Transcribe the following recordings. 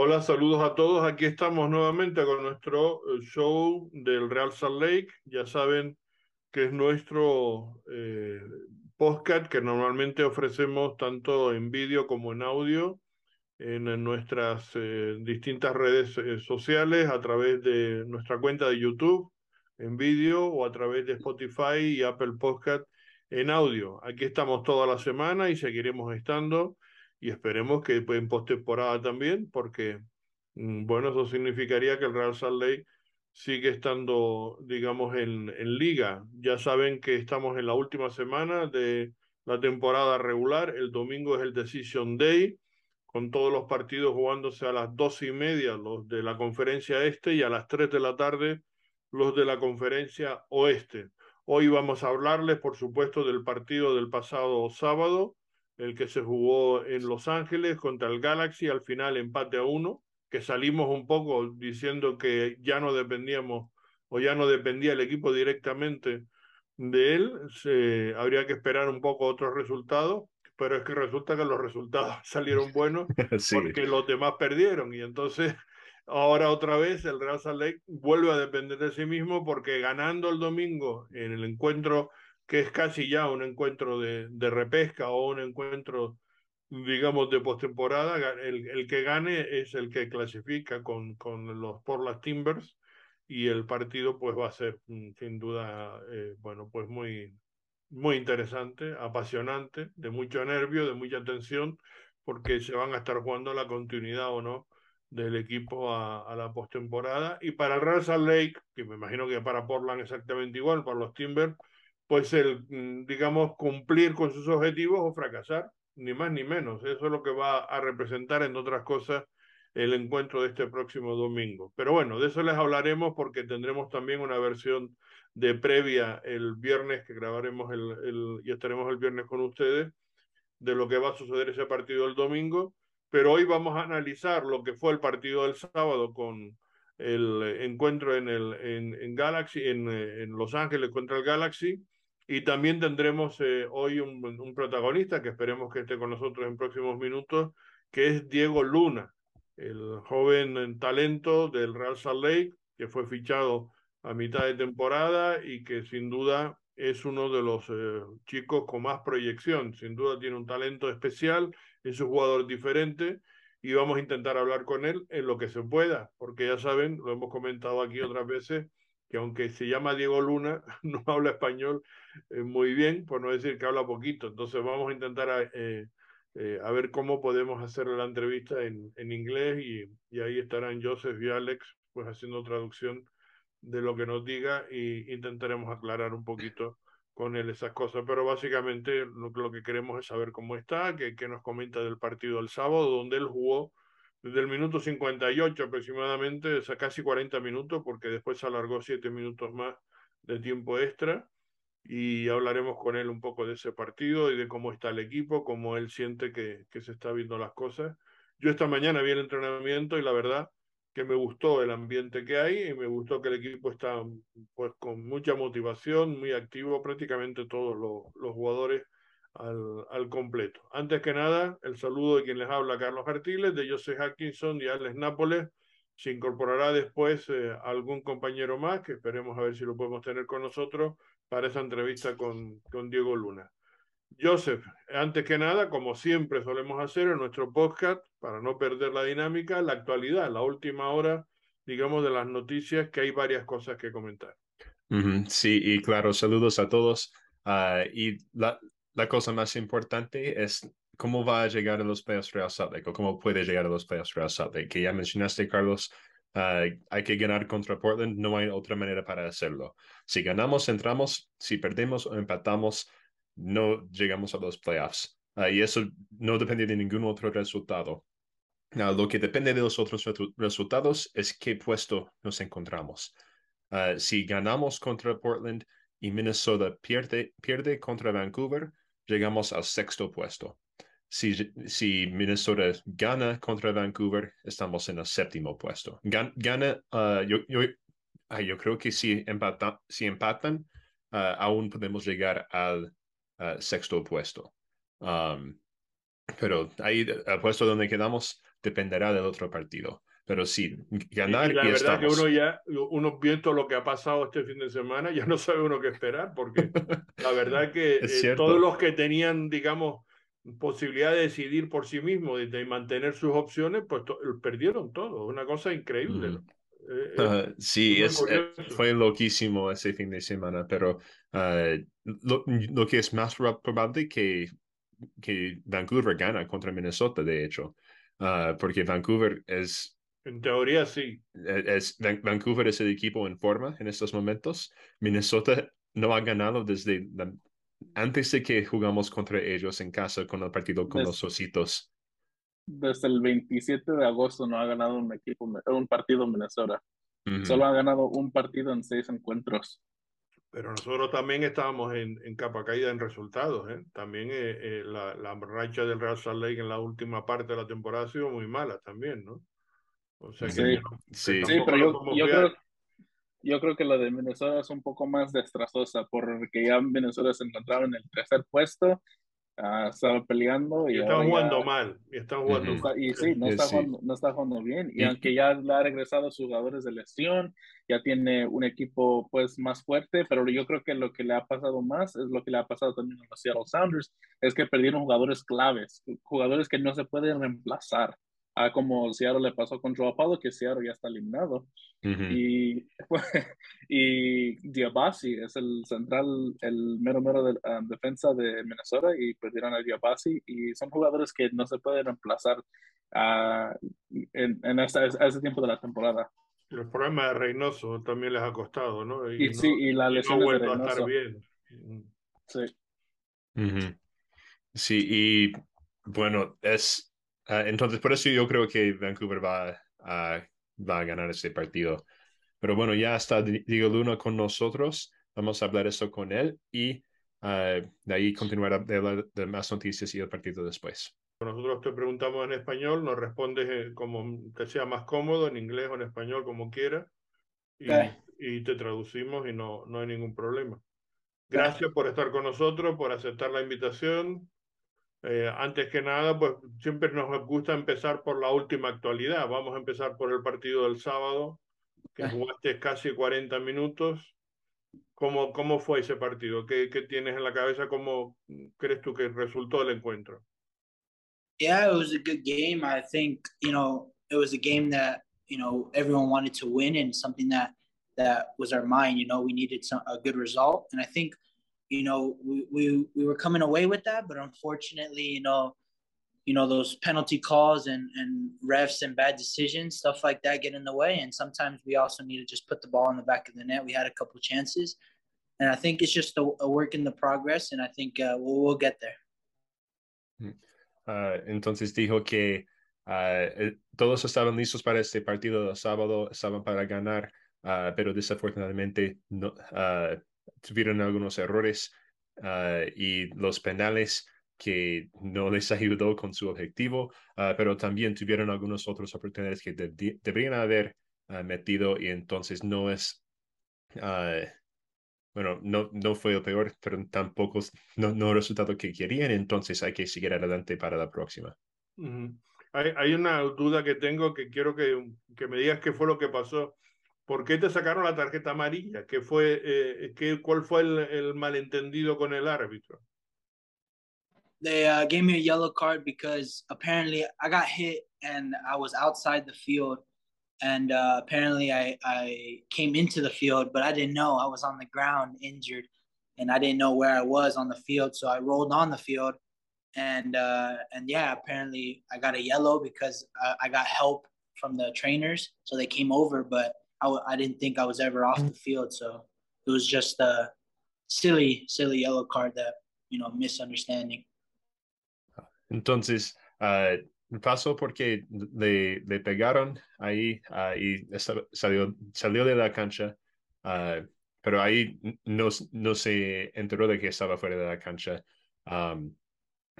Hola, saludos a todos. Aquí estamos nuevamente con nuestro eh, show del Real Salt Lake. Ya saben que es nuestro eh, podcast que normalmente ofrecemos tanto en vídeo como en audio en, nuestras eh, distintas redes eh, sociales, a través de nuestra cuenta de YouTube en vídeo o a través de Spotify y Apple Podcast en audio. Aquí estamos toda la semana y seguiremos estando y esperemos que en postemporada también, porque, mm, bueno, eso significaría que el Real Salt Lake sigue estando, digamos, en, en liga. Ya saben que estamos en la última semana de la temporada regular. El domingo es el Decision Day, con todos los partidos jugándose a las dos y media, los de la conferencia este, y a las tres de la tarde, los de la conferencia oeste. Hoy vamos a hablarles, por supuesto, del partido del pasado sábado, el que se jugó en Los Ángeles contra el Galaxy, al final empate a uno, que salimos un poco diciendo que ya no dependíamos o ya no dependía el equipo directamente de él, se, habría que esperar un poco otros resultados, pero es que resulta que los resultados salieron buenos porque los demás perdieron y entonces ahora otra vez el Real Salt Lake vuelve a depender de sí mismo porque ganando el domingo en el encuentro que es casi ya un encuentro de, de repesca o un encuentro digamos, de postemporada, el, el que gane es el que clasifica con, con los las Timbers y el partido pues va a ser mm, sin duda, eh, bueno, pues muy, muy interesante, apasionante, de mucho nervio, de mucha tensión, porque se van a estar jugando la continuidad o no del equipo a, a la postemporada. Y para el Real Salt Lake, que me imagino que para Portland exactamente igual, para los Timbers, pues el, mm, digamos, cumplir con sus objetivos o fracasar ni más ni menos. Eso es lo que va a representar, en otras cosas, el encuentro de este próximo domingo. Pero bueno, de eso les hablaremos porque tendremos también una versión de previa el viernes, que grabaremos el, el, y estaremos el viernes con ustedes, de lo que va a suceder ese partido el domingo. Pero hoy vamos a analizar lo que fue el partido del sábado con el encuentro en, el, en, en Galaxy, en, en Los Ángeles contra el Galaxy y también tendremos eh, hoy un, protagonista que esperemos que esté con nosotros en próximos minutos, que es Diego Luna, el joven talento del Real Salt Lake, que fue fichado a mitad de temporada y que sin duda es uno de los eh, chicos con más proyección. Sin duda tiene un talento especial, es un jugador diferente y vamos a intentar hablar con él en lo que se pueda, porque ya saben, lo hemos comentado aquí otras veces, que aunque se llama Diego Luna, no habla español eh, muy bien, por no decir que habla poquito. Entonces vamos a intentar eh, eh, a ver cómo podemos hacer la entrevista en, en inglés y, ahí estarán Joseph y Alex pues haciendo traducción de lo que nos diga y intentaremos aclarar un poquito con él esas cosas. Pero básicamente lo, que queremos es saber cómo está, que nos comenta del partido del sábado, donde él jugó desde el minuto 58 aproximadamente, casi 40 minutos, porque después alargó 7 minutos más de tiempo extra. Y hablaremos con él un poco de ese partido y de cómo está el equipo, cómo él siente que, se está viendo las cosas. Yo esta mañana vi el entrenamiento y la verdad que me gustó el ambiente que hay y me gustó que el equipo está pues con mucha motivación, muy activo, prácticamente todos los jugadores al, completo. Antes que nada, el saludo de quien les habla, Carlos Artiles, de Joseph Atkinson y Alex Nápoles. Se incorporará después eh, algún compañero más, que esperemos a ver si lo podemos tener con nosotros para esa entrevista con, con Diego Luna. Joseph, antes que nada, como siempre solemos hacer en nuestro podcast, para no perder la dinámica, la actualidad, la última hora, digamos, de las noticias, que hay varias cosas que comentar. Sí, y claro, saludos a todos. Uh, y la, la cosa más importante es cómo va a llegar a los playoffs Real Salt o cómo puede llegar a los playoffs Real Salt. Que ya mencionaste, Carlos, uh, hay que ganar contra Portland, no hay otra manera para hacerlo. Si ganamos, entramos, si perdemos o empatamos, no llegamos a los playoffs. Uh, y eso no depende de ningún otro resultado. Uh, lo que depende de los otros resultados es qué puesto nos encontramos. si ganamos contra Portland y Minnesota pierde, pierde contra Vancouver, llegamos al sexto puesto. Si, si Minnesota gana contra Vancouver, estamos en el séptimo puesto. Gan, gana, uh, yo, yo, uh, yo, creo que si, empata, si empatan, uh, aún podemos llegar al sexto puesto. Um, pero ahí al puesto donde quedamos dependerá del otro partido. Pero sí, ganar y, la verdad que uno ya, uno viendo lo que ha pasado este fin de semana, ya no sabe uno qué esperar, porque la verdad que eh, todos los que tenían, digamos, posibilidad de decidir por sí mismos y de mantener sus opciones, pues perdieron todo. Una cosa increíble. Mm. Eh, eh, sí, es, fue loquísimo ese fin de semana, pero lo, lo, que es más probable que, que Vancouver gana contra Minnesota, de hecho, ah, porque Vancouver es en teoría sí. E, es, Vancouver es el equipo en forma en estos momentos. Minnesota no ha ganado desde antes de que jugamos contra ellos en casa con el partido con los ositos. Desde el 27 de agosto no ha ganado un equipo, un partido en Minnesota. Solo ha ganado un partido en seis encuentros. Pero nosotros también estábamos en, en capa caída en resultados. ¿eh? También eh, eh, la, la racha del Real Salt Lake en la última parte de la temporada ha sido muy mala también, ¿no? Sí, sí. pero yo, yo creo, yo creo que la de Minnesota es un poco más destrazosa porque ya Venezuela se encontraba en el tercer puesto, uh, estaba peleando. Y, y están jugando mal. Y están jugando Y sí, no está, Jugando, no está jugando bien. Y, aunque ya le ha regresado a sus jugadores de lesión, ya tiene un equipo pues más fuerte, pero yo creo que lo que le ha pasado más es lo que le ha pasado también a los Seattle Sounders, es que perdieron jugadores claves, jugadores que no se pueden reemplazar a como Seattle le pasó con Joe Paulo, que Seattle ya está eliminado. Y, y Diabasi es el central, el mero mero de um, defensa de Minnesota y perdieron a Diabasi y son jugadores que no se pueden reemplazar uh, en, en ese, ese tiempo de la temporada. El problema de Reynoso también les ha costado, ¿no? Y, sí, y la lesión no de a estar bien. Sí. Sí, y bueno, es Ah, entonces, por eso yo creo que Vancouver va a, va a ganar este partido. Pero bueno, ya está Diego Luna con nosotros. Vamos a hablar eso con él y uh, de ahí continuar de hablar de más noticias y el partido después. Nosotros te preguntamos en español, nos respondes eh, como te sea más cómodo, en inglés o en español, como quieras, y, y, te traducimos y no, no hay ningún problema. Gracias por estar con nosotros, por aceptar la invitación. Eh, antes que nada, pues siempre nos gusta empezar por la última actualidad. Vamos a empezar por el partido del sábado, que ah. jugaste casi 40 minutos. ¿Cómo, cómo fue ese partido? ¿Qué, ¿Qué tienes en la cabeza? ¿Cómo crees tú que resultó el encuentro? Yeah, it was a good game. I think, you know, it was a game that, you know, everyone wanted to win and something that that was our mind, you know, we needed some, a good result. And I think you know, we, we, we were coming away with that, but unfortunately, you know, you know, those penalty calls and, and refs and bad decisions, stuff like that get in the way. And sometimes we also need to just put the ball in the back of the net. We had a couple chances. And I think it's just a, a work in the progress. And I think uh, we'll, we'll get there. Hmm. Uh, entonces dijo que uh, todos estaban listos para este partido del sábado, estaban para ganar, uh, pero desafortunadamente no, tuvieron algunos errores ah, y los penales que no les ayudó con su objetivo, uh, pero también tuvieron algunas otras oportunidades que deberían haber uh, metido y entonces no es, bueno, no, no fue el peor, pero tampoco no, no el resultado que querían, entonces hay que seguir adelante para la próxima. hay, hay, una duda que tengo que quiero que, que me digas qué fue lo que pasó. ¿Por qué te sacaron la tarjeta amarilla? ¿Qué fue, eh, qué, ¿Cuál fue el, el, malentendido con el árbitro? They uh, gave me a yellow card because apparently I got hit and I was outside the field. And uh, apparently I, I came into the field, but I didn't know I was on the ground injured and I didn't know where I was on the field. So I rolled on the field. And, uh, and yeah, apparently I got a yellow because I, I got help from the trainers. So they came over, but I, I didn't think I was ever off the field. So it was just a silly, silly yellow card that, you know, misunderstanding. Entonces, uh, pasó porque le, le pegaron ahí uh, y salió, salió de la cancha, uh, pero ahí no, no se enteró de que estaba fuera de la cancha. Um,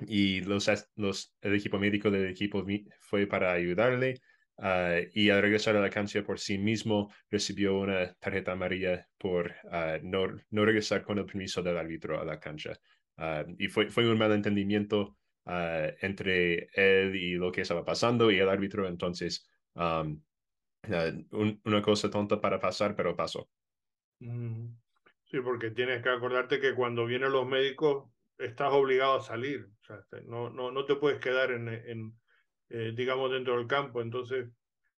y los, los, el equipo médico del equipo fue para ayudarle Uh, y al regresar a la cancha por sí mismo recibió una tarjeta amarilla por uh, no, no regresar con el permiso del árbitro a la cancha. Uh, y fue, fue un malentendimiento entre él y lo que estaba pasando y el árbitro. Entonces, um, uh, una cosa tonta para pasar, pero pasó. Mm. Sí, porque tienes que acordarte que cuando vienen los médicos estás obligado a salir. O sea, no, no, no te puedes quedar en, en eh, digamos, dentro del campo. Entonces,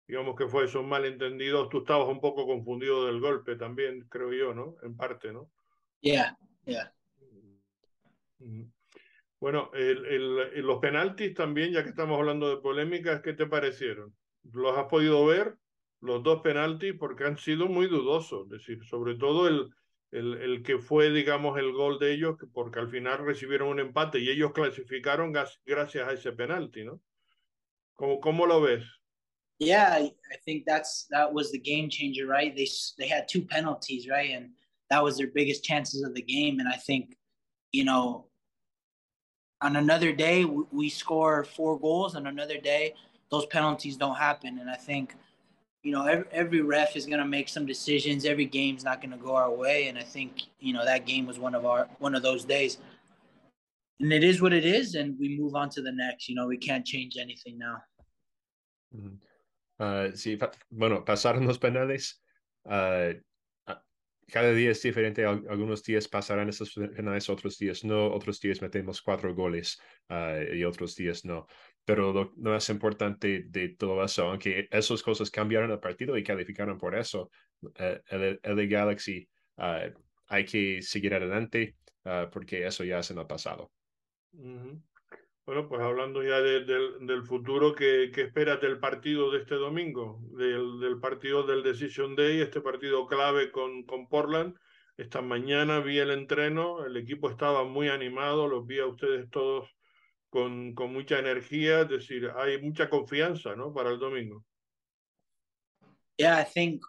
digamos que fue eso, un malentendido. Tú estabas un poco confundido del golpe también, creo yo, ¿no? En parte, ¿no? Yeah, yeah. Bueno, el, el, los penaltis también, ya que estamos hablando de polémicas, ¿qué te parecieron? ¿Los has podido ver? Los dos penaltis, porque han sido muy dudosos, es decir, sobre todo el, el, el, que fue, digamos, el gol de ellos, porque al final recibieron un empate y ellos clasificaron gracias a ese penalti, ¿no? ¿Cómo, cómo lo ves? Yeah, I think that's that was the game changer, right? They they had two penalties, right, and that was their biggest chances of the game. And I think, you know, on another day we score four goals, and another day those penalties don't happen. And I think you know, every, every ref is going to make some decisions. Every game's not going to go our way, and I think you know that game was one of our one of those days. And it is what it is, and we move on to the next. You know, we can't change anything now. Mm-hmm. Uh, sí, bueno, pasaron los penales. Uh, cada día es diferente. Algunos días pasarán esos penales, otros días no. Otros días metemos cuatro goles uh, y otros días no. Pero lo, más importante de todo eso, aunque esas cosas cambiaron el partido y calificaron por eso, uh, el, el, Galaxy uh, hay que seguir adelante porque eso ya es en el pasado. Uh. Bueno, pues hablando ya de, de, del futuro, ¿qué, ¿qué, esperas del partido de este domingo? Del, del, partido del Decision Day, este partido clave con, con Portland. Esta mañana vi el entreno, el equipo estaba muy animado, los vi a ustedes todos con, con mucha energía, es decir, hay mucha confianza, ¿no? Para el domingo. Yeah, I think,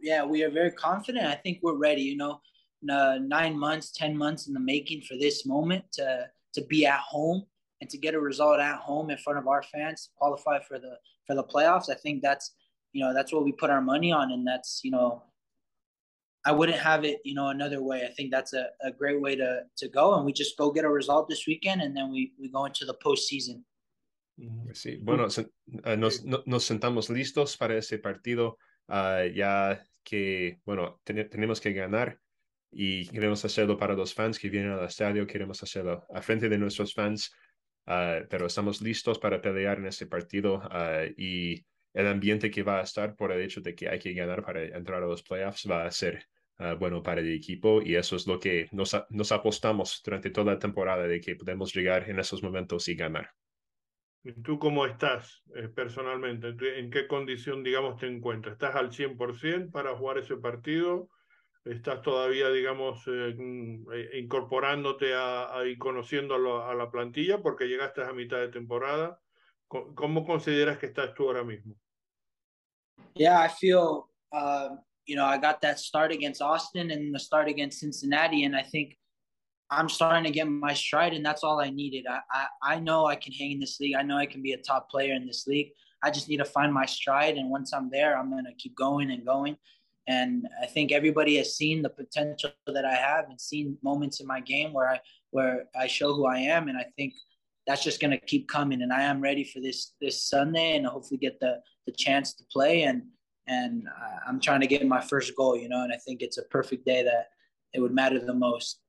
yeah, we are very confident. I think we're ready, you know, nine months, 10 months in the making for this moment to, to be at home and to get a result at home in front of our fans to qualify for the for the playoffs i think that's you know that's what we put our money on. And that's you know i wouldn't have it you know another way. I think that's a, a great way to to go. And we just go get a result this weekend and then we we go into the postseason. Sí, bueno, uh, nos, nos sentamos listos para ese partido, uh, ya que, bueno, ten tenemos que ganar y queremos hacerlo para los fans que vienen al estadio, queremos hacerlo a frente de nuestros fans, Uh, pero estamos listos para pelear en este partido uh, y el ambiente que va a estar por el hecho de que hay que ganar para entrar a los playoffs va a ser uh, bueno para el equipo y eso es lo que nos, nos apostamos durante toda la temporada de que podemos llegar en esos momentos y ganar. ¿Y tú cómo estás eh, personalmente? ¿En qué condición, digamos, te encuentras? ¿Estás al 100% para jugar ese partido? Estás todavía, digamos, eh, mm, eh, incorporándote a, a, y conociendo a, lo, a, la plantilla porque llegaste a mitad de temporada. ¿Cómo consideras que estás tú ahora mismo? Yeah, I feel, uh, you know, I got that start against Austin and the start against Cincinnati, and I think I'm starting to get my stride, and that's all I needed. I, I, I know I can hang in this league. I know I can be a top player in this league. I just need to find my stride, and once I'm there, I'm going to keep going and going. And I think everybody has seen the potential that I have and seen moments in my game where I where I show who I am, and I think that's just going to keep coming. And I am ready for this this Sunday, and hopefully get the the chance to play. And and I'm trying to get my first goal, you know. And I think it's a perfect day that it would matter the most.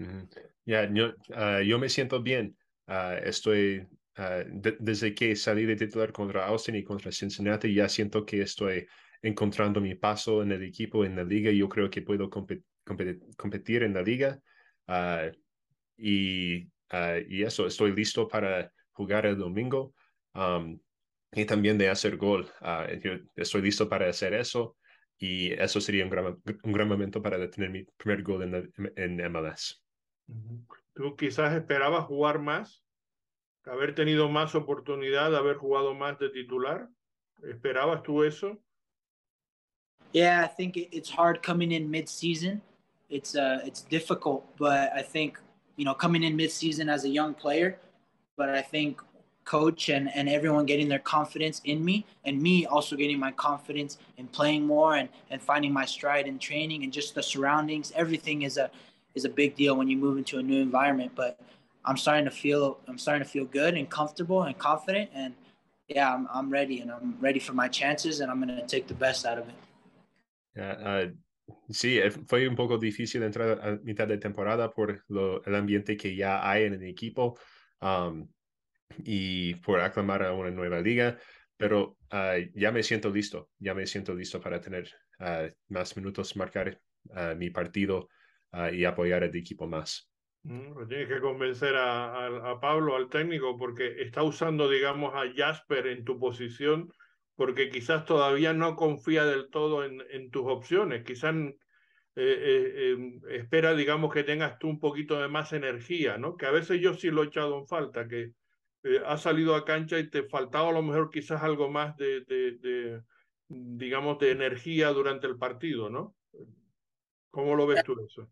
Mm-hmm. Yeah, yo, uh, yo me siento bien. Uh, estoy uh, de, desde que salí de titular contra Austin y contra Cincinnati, ya siento que estoy encontrando mi paso en el equipo, en la liga. Yo creo que puedo competir, en la liga. Uh, y, uh, y eso, estoy listo para jugar el domingo um, y también de hacer gol. Uh, yo estoy listo para hacer eso y eso sería un gran, un gran momento para detener mi primer gol en, en MLS. ¿Tú quizás esperabas jugar más? ¿Haber tenido más oportunidad, haber jugado más de titular? ¿Esperabas tú eso? Yeah, I think it's hard coming in mid-season. It's uh, it's difficult, but I think you know coming in mid-season as a young player, but I think coach and, and everyone getting their confidence in me and me also getting my confidence in playing more and, and finding my stride in training and just the surroundings everything is a is a big deal when you move into a new environment but I'm starting to feel I'm starting to feel good and comfortable and confident and yeah, I'm I'm ready and I'm ready for my chances and I'm going to take the best out of it. Yeah, uh, sí, eh, fue un poco difícil entrar a mitad de temporada por el ambiente que ya hay en el equipo y por aclamar a una nueva liga, pero uh, ya me siento listo, ya me siento listo para tener más minutos, marcar mi partido y apoyar al equipo más. Mm, tienes que convencer a, Pablo, al técnico, porque está usando, digamos, a Jasper en tu posición, porque quizás todavía no confía del todo en, en tus opciones. Quizás eh, eh, em, espera, digamos, que tengas tú un poquito de más energía, ¿no? Que a veces yo sí lo he echado en falta, que eh, has salido a cancha y te faltaba a lo mejor quizás algo más de, de, de, digamos, de energía durante el partido, ¿no? ¿Cómo lo ves tú eso?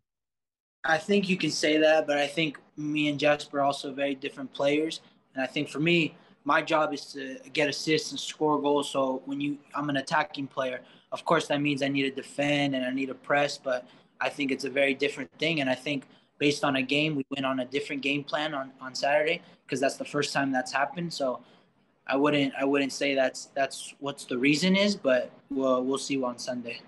I think you can say that, but I think me and Jasper are also very different players. And I think for me, my job is to get assists and score goals. So when you, I'm an attacking player. Of course, that means I need to defend and I need to press, but I think it's a very different thing. And I think based on a game, we went on a different game plan on, on Saturday because that's the first time that's happened. So I wouldn't, I wouldn't say that's that's what's the reason is, but we'll we'll see on Sunday.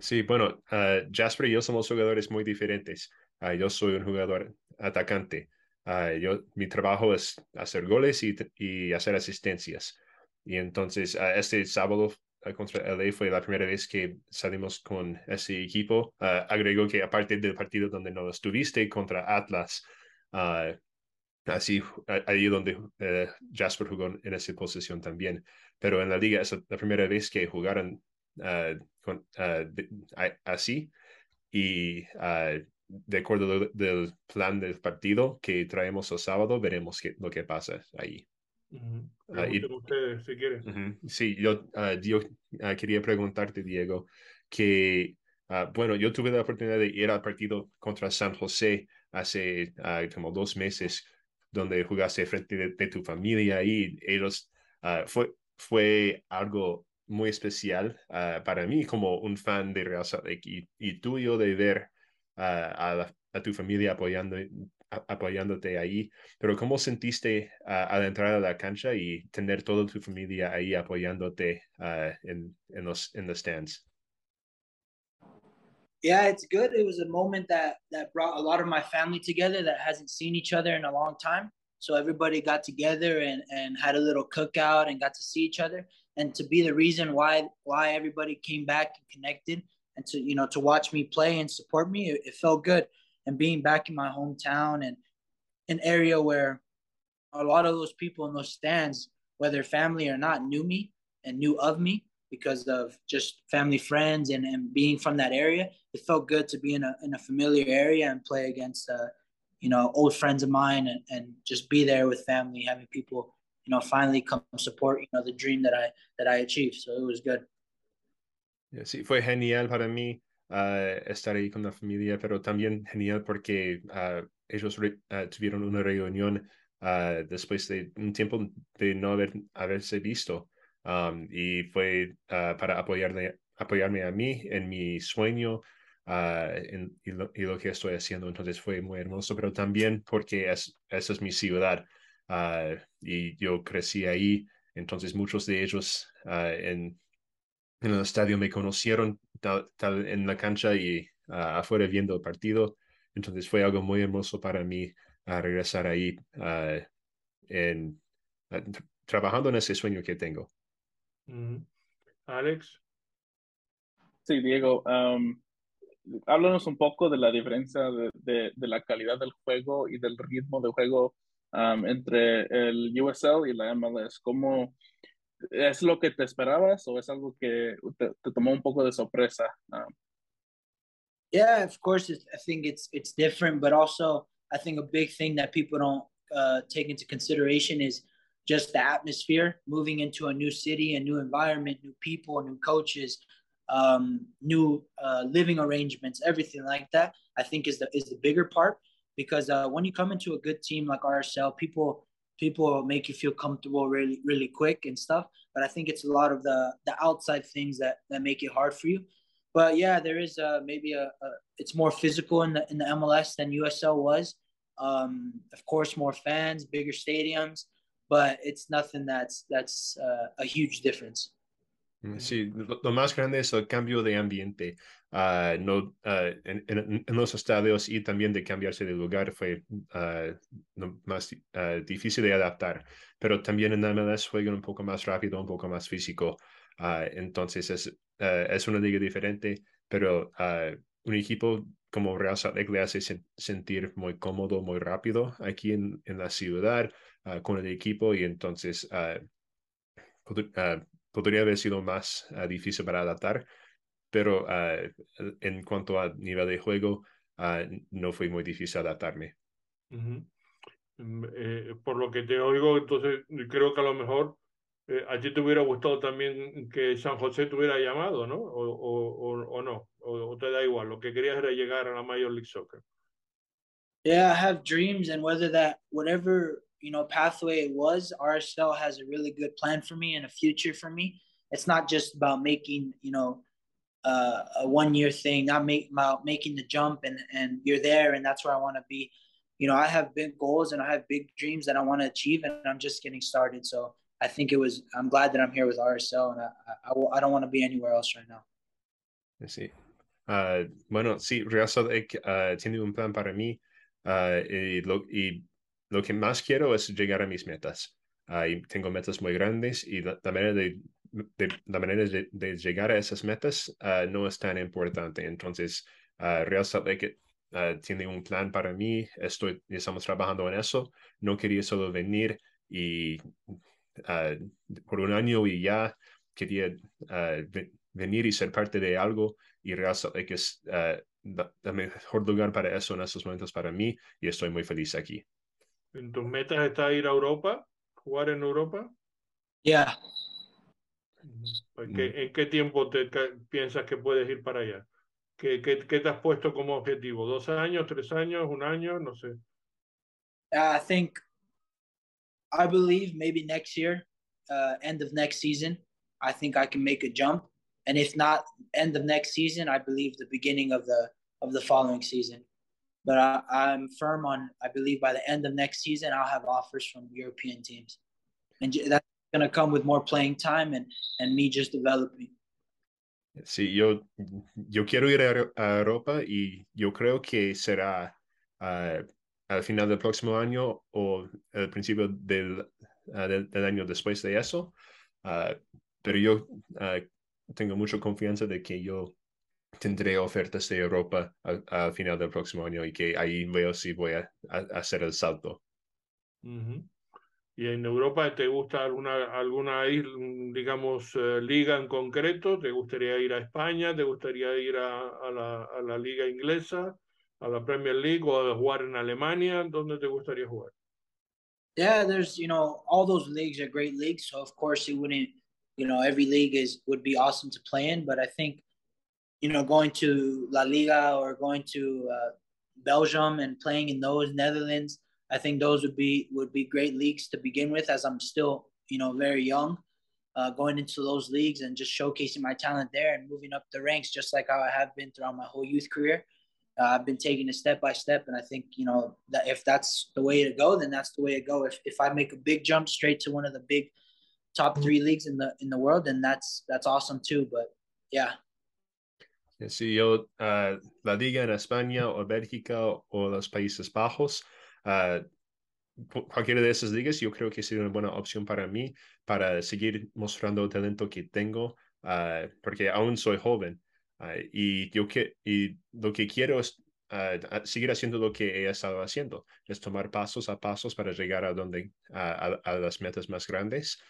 Sí, bueno, uh, Jasper y yo somos jugadores muy diferentes. Uh, yo soy un jugador atacante. Uh, yo, mi trabajo es hacer goles y, y hacer asistencias. Y entonces, este sábado contra LA fue la primera vez que salimos con ese equipo. agregó que aparte del partido donde no estuviste contra Atlas, así ahí donde Jasper jugó en esa posición también. Pero en la liga es la primera vez que jugaron uh, con, uh, de, así y uh, de acuerdo del plan del partido que traemos el sábado, veremos qué, lo que pasa ahí. Uh -huh. y, ustedes, si quieren. Uh -huh. Sí, yo, yo quería preguntarte, Diego, que, bueno, yo tuve la oportunidad de ir al partido contra San José hace como dos meses, donde jugaste frente de, de tu familia y ellos, fue, fue algo muy especial para mí como un fan de Real Salt Lake y, y tuyo de ver uh, a, a, tu familia apoyando, apoyándote ahí, pero ¿cómo sentiste uh, al entrar a la cancha y tener toda tu familia ahí apoyándote en, en, los en the stands? Yeah, it's good. It was a moment that that brought a lot of my family together that hasn't seen each other in a long time. So everybody got together and and had a little cookout and got to see each other and to be the reason why why everybody came back and connected and to you know to watch me play and support me it, it felt good and being back in my hometown and an area where a lot of those people in those stands whether family or not knew me and knew of me because of just family friends and, and being from that area it felt good to be in a, in a familiar area and play against uh, you know old friends of mine and, and just be there with family having people you know, finally come support, you know, the dream that I, that I achieved. So it was good. Sí, fue genial para mí uh, estar ahí con la familia, pero también genial porque uh, ellos uh, tuvieron una reunión después de un tiempo de no haber, haberse visto. Um, y fue para apoyarme, apoyarme a mí en mi sueño en, y, lo, y, lo, que estoy haciendo. Entonces fue muy hermoso, pero también porque es, esa es mi ciudad. Y yo crecí ahí, entonces muchos de ellos en, en, el estadio me conocieron tal, tal en la cancha y uh, afuera viendo el partido, entonces fue algo muy hermoso para mí regresar ahí en, trabajando en ese sueño que tengo. Mm -hmm. Alex. Sí, Diego. Um, háblanos un poco de la diferencia de, de, de, la calidad del juego y del ritmo de juego um, entre el USL y la MLS? ¿Cómo es lo que te esperabas o es algo que te, te tomó un poco de sorpresa? Um, yeah, of course, I think it's it's different, but also I think a big thing that people don't uh, take into consideration is just the atmosphere. Moving into a new city, a new environment, new people, new coaches, um, new uh, living arrangements, everything like that. I think is the is the bigger part because uh, when you come into a good team like RSL, people people make you feel comfortable really really quick and stuff. But I think it's a lot of the the outside things that that make it hard for you. But yeah, there is uh, maybe a, a it's more physical in the in the MLS than USL was. Um, of course, more fans, bigger stadiums, but it's nothing that's that's uh, a huge difference. Mm, sí, lo, más grande es el cambio de ambiente. Uh, no, uh, en, en, en, los estadios y también de cambiarse de lugar fue uh, más difícil de adaptar. Pero también en MLS juegan un poco más rápido, un poco más físico. entonces es, es una liga diferente, pero un equipo como Real Salt Lake le hace sentir muy cómodo, muy rápido aquí en, en la ciudad con el equipo y entonces podría haber sido más uh, difícil para adaptar, pero uh, en cuanto a nivel de juego, uh, no fue muy difícil adaptarme. Uh -huh. eh, por lo que te oigo, entonces creo que a lo mejor eh, a ti te hubiera gustado también que San José te hubiera llamado, ¿no? O, o, o, o no, o, te da igual, lo que querías era llegar a la Major League Soccer. Yeah, I have dreams, and whether that, whatever you know pathway it was rsl has a really good plan for me and a future for me. It's not just about making you know uh, a one year thing not make about making the jump and and you're there and that's where i want to be. You know i have big goals and i have big dreams that i want to achieve and i'm just getting started. So i think it was i'm glad that i'm here with rsl and i i, I don't want to be anywhere else right now. Sí uh, bueno sí Salt Lake uh, tiene un plan para mí uh, y, lo, y lo que más quiero es llegar a mis metas. Uh, tengo metas muy grandes y la, la manera, de, de, la manera de, de, llegar a esas metas uh, no es tan importante. Entonces, uh, Real Salt Lake tiene un plan para mí, estoy, estamos trabajando en eso. No quería solo venir y por un año y ya quería venir y ser parte de algo y Real Salt Lake es el mejor lugar para eso en estos momentos para mí y estoy muy feliz aquí. ¿En tus metas está ir a Europa? ¿Jugar en Europa? Yeah. ¿En qué, ¿En qué tiempo te piensas que puedes ir para allá? ¿Qué, qué, ¿Qué te has puesto como objetivo? ¿Dos años, tres años, un año? No sé. I think, I believe maybe next year, uh, end of next season, I think I can make a jump. And if not end of next season, I believe the beginning of the of the following season. But I, I'm firm on. I believe by the end of next season, I'll have offers from European teams, and that's going to come with more playing time and and me just developing. Sí, yo, yo quiero ir a, Europa y yo creo que será uh, al final del próximo año o al principio del, uh, del, del, año después de eso. Uh, pero yo tengo mucha confianza de que yo tendré ofertas de Europa al, al, final del próximo año y que ahí veo si voy a, a, a hacer el salto. Uh -huh. ¿Y en Europa te gusta alguna, alguna digamos, uh, liga en concreto? ¿Te gustaría ir a España? ¿Te gustaría ir a, a, la, a la liga inglesa? ¿A la Premier League o a jugar en Alemania? ¿Dónde te gustaría jugar? Yeah, there's, you know, all those leagues are great leagues. So, of course, it wouldn't, you know, every league is would be awesome to play in. But I think you know, going to La Liga or going to uh, Belgium and playing in those Netherlands, I think those would be would be great leagues to begin with, as I'm still you know very young. Uh, going into those leagues and just showcasing my talent there and moving up the ranks, just like how I have been throughout my whole youth career. Uh, I've been taking it step by step, and I think you know that if that's the way to go, then that's the way to go. If if I make a big jump straight to one of the big top three leagues in the in the world, then that's that's awesome too. But yeah, Si yo, uh, la liga en España o Bélgica o los Países Bajos, uh, cualquiera de esas ligas, yo creo que sería una buena opción para mí para seguir mostrando el talento que tengo, uh, porque aún soy joven y, yo que, y lo que quiero es seguir haciendo lo que he estado haciendo, es tomar pasos a pasos para llegar a, donde, a, a las metas más grandes.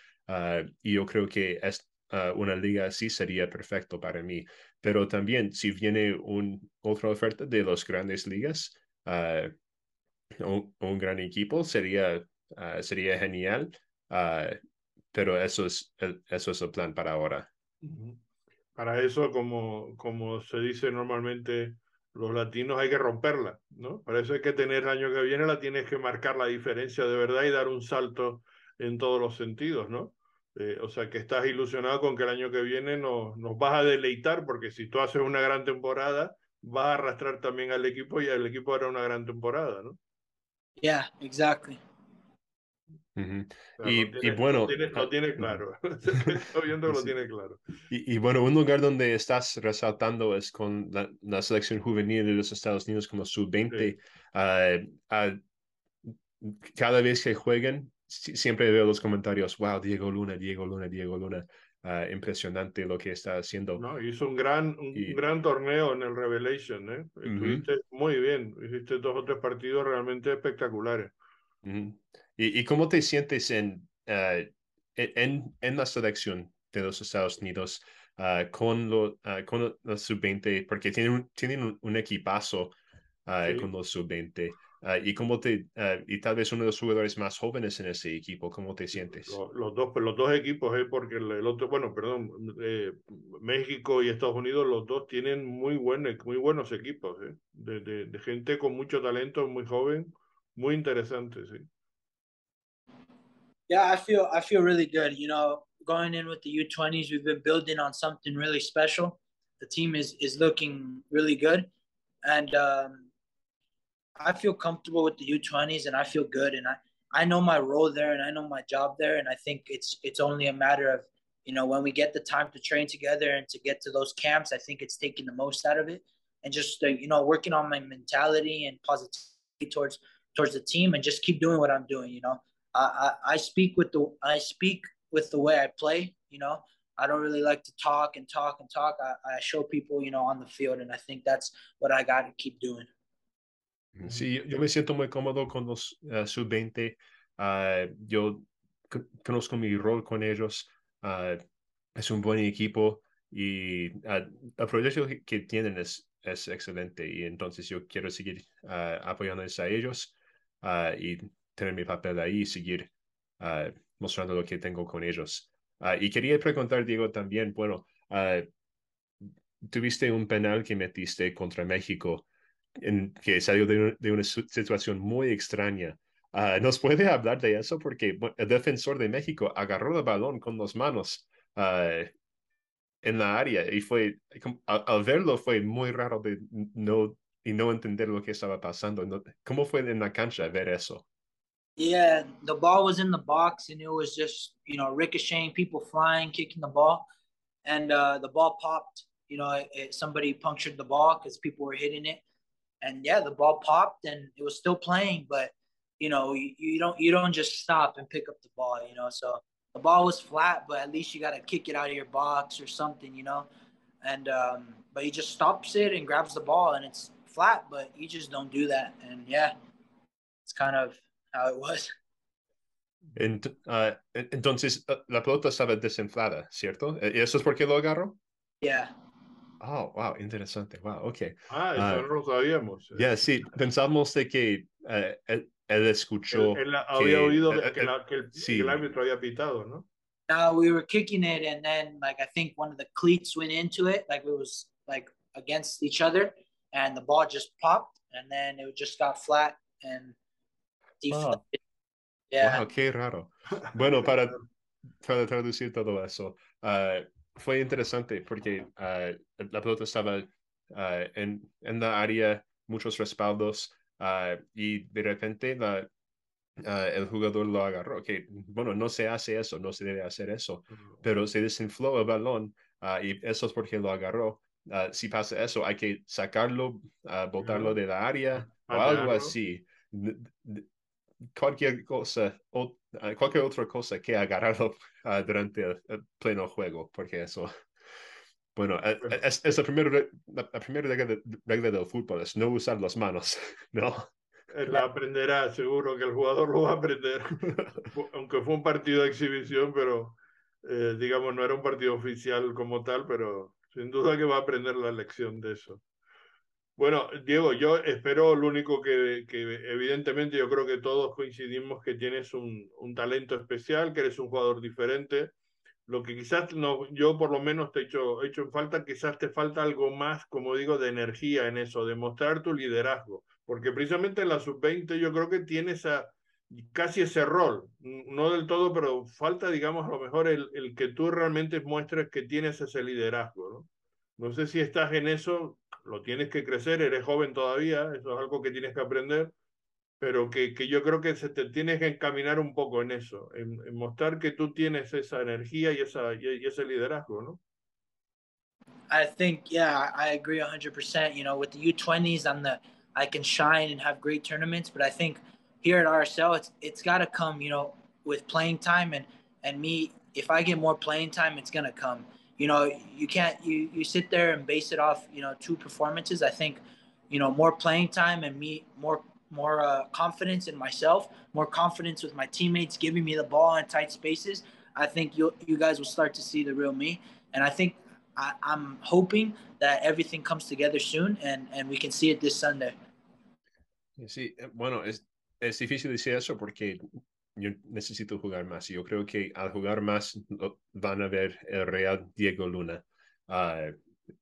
y yo creo que es, uh, una liga así sería perfecto para mí. Pero también si viene un, otra oferta de las grandes ligas, uh, un, un, gran equipo sería, uh, sería genial. pero eso es, el, eso es el plan para ahora. Para eso, como, como se dice normalmente, los latinos hay que romperla, ¿no? Para eso hay que tener el año que viene, la tienes que marcar la diferencia de verdad y dar un salto en todos los sentidos, ¿no? Eh, o sea que estás ilusionado con que el año que viene nos, nos vas a deleitar, porque si tú haces una gran temporada, vas a arrastrar también al equipo y el equipo hará una gran temporada, ¿no? Yeah, exactly. y, bueno, lo tiene, claro. Estoy viendo que lo tiene claro. Y, bueno, un lugar donde estás resaltando es con la, selección juvenil de los Estados Unidos como sub-20. Ah, ah, cada vez que jueguen, siempre veo los comentarios, wow, Diego Luna, Diego Luna, Diego Luna. Ah, impresionante lo que está haciendo. No, hizo un gran, un gran torneo en el Revelation, ¿eh? Estuviste muy bien, hiciste dos o tres partidos realmente espectaculares. ¿Y, ¿Y, cómo te sientes en, uh, en, en, la selección de los Estados Unidos uh, con, lo, con los sub-20? Porque tienen un, tienen un, equipazo con los sub-20. Y cómo te y tal vez uno de los jugadores más jóvenes en ese equipo, ¿cómo te sientes? Los, dos, los dos equipos, eh, porque el, otro, bueno, perdón, eh, México y Estados Unidos, los dos tienen muy, buen, muy buenos equipos, eh, de, de, de, gente con mucho talento, muy joven, muy interesante, sí. Yeah, I feel I feel really good. You know, going in with the U20s, we've been building on something really special. The team is is looking really good, and um, I feel comfortable with the U20s, and I feel good, and I I know my role there, and I know my job there, and I think it's it's only a matter of you know when we get the time to train together and to get to those camps. I think it's taking the most out of it, and just uh, you know working on my mentality and positivity towards towards the team, and just keep doing what I'm doing. You know, I, I, speak with the I speak with the way I play. You know, I don't really like to talk and talk and talk. I, I show people, you know, on the field, and I think that's what I got to keep doing. Sí, yo me siento muy cómodo con los uh, sub-20. Uh, yo conozco mi rol con ellos. Uh, es un buen equipo y el proyecto que tienen es, es excelente y entonces yo quiero seguir apoyándoles a ellos y tener mi papel ahí y seguir mostrando lo que tengo con ellos. Y quería preguntar, Diego, también, bueno, tuviste un penal que metiste contra México en, que salió de, de una situación muy extraña. ¿Nos puede hablar de eso? Porque el defensor de México agarró el balón con las manos en la área y fue, al, verlo fue muy raro de no, y no entender lo que estaba pasando. ¿Cómo fue en la cancha ver eso? Yeah, the ball was in the box and it was just, you know, ricocheting, people flying, kicking the ball. And uh, the ball popped. You know, it, somebody punctured the ball because people were hitting it. And yeah, the ball popped and it was still playing, but you know, you, you don't you don't just stop and pick up the ball, you know. So the ball was flat, but at least you got to kick it out of your box or something, you know. And um, but he just stops it and grabs the ball, and it's flat, but you just don't do that. And yeah, it's kind of how it was. Ent, uh, entonces, uh, la pelota estaba desinflada, ¿cierto? ¿Y eso es por qué lo agarró? Yeah. Oh, wow, interesante. Wow, ok. Ah, eso uh, no lo sabíamos. Ya, yeah, sí, pensamos de que uh, él, él, escuchó. Él, él había que, oído que, la, que, el, sí. que, el, árbitro había pitado, ¿no? No, we were kicking it, and then, like, I think one of the cleats went into it, like, it was, like, against each other, and the ball just popped, and then it just got flat, and Wow. Yeah. wow, qué raro. Bueno, para, para traducir todo eso, uh, fue interesante porque uh, la pelota estaba uh, en, en la área, muchos respaldos, y de repente la, el jugador lo agarró. Que, bueno, no se hace eso, no se debe hacer eso, pero se desinfló el balón y eso es porque lo agarró. si pasa eso, hay que sacarlo, botarlo de la área o algo así cualquier cosa, o, ah, cualquier otra cosa que agarrarlo uh, durante el, el, pleno juego, porque eso, bueno, eh, es, es la, primera, la, la primera regla, regla, del fútbol, es no usar las manos, ¿no? Él aprenderá, seguro que el jugador lo va a aprender, aunque fue un partido de exhibición, pero eh, digamos, no era un partido oficial como tal, pero sin duda que va a aprender la lección de eso. Bueno, Diego, yo espero lo único que, que, evidentemente yo creo que todos coincidimos que tienes un, un, talento especial, que eres un jugador diferente. Lo que quizás no, yo por lo menos te he hecho, he hecho en falta, quizás te falta algo más, como digo, de energía en eso, de mostrar tu liderazgo. Porque precisamente en la sub-20 yo creo que tienes a, casi ese rol, no del todo, pero falta, digamos, a lo mejor el, el que tú realmente muestres que tienes ese liderazgo. ¿no? no sé si estás en eso, lo tienes que crecer, eres joven todavía, eso es algo que tienes que aprender, pero que, que yo creo que se te tienes que encaminar un poco en eso, en, en mostrar que tú tienes esa energía y, esa, y, y ese liderazgo, ¿no? I think, yeah, I agree 100%. You know, with the U20s, I'm the, I can shine and have great tournaments, but I think here at RSL, it's, it's got to come, you know, with playing time and, and me, if I get more playing time, it's going to come. You know, you can't, you, you sit there and base it off, you know, two performances. I think, you know, more playing time and me, more, more uh, confidence in myself, more confidence with my teammates, giving me the ball in tight spaces. I think you you guys will start to see the real me. And I think I, I'm hoping that everything comes together soon and, and we can see it this Sunday. Sí, eh, bueno, es, es difícil decir eso porque yo necesito jugar más. Yo creo que al jugar más van a ver el Real Diego Luna, uh,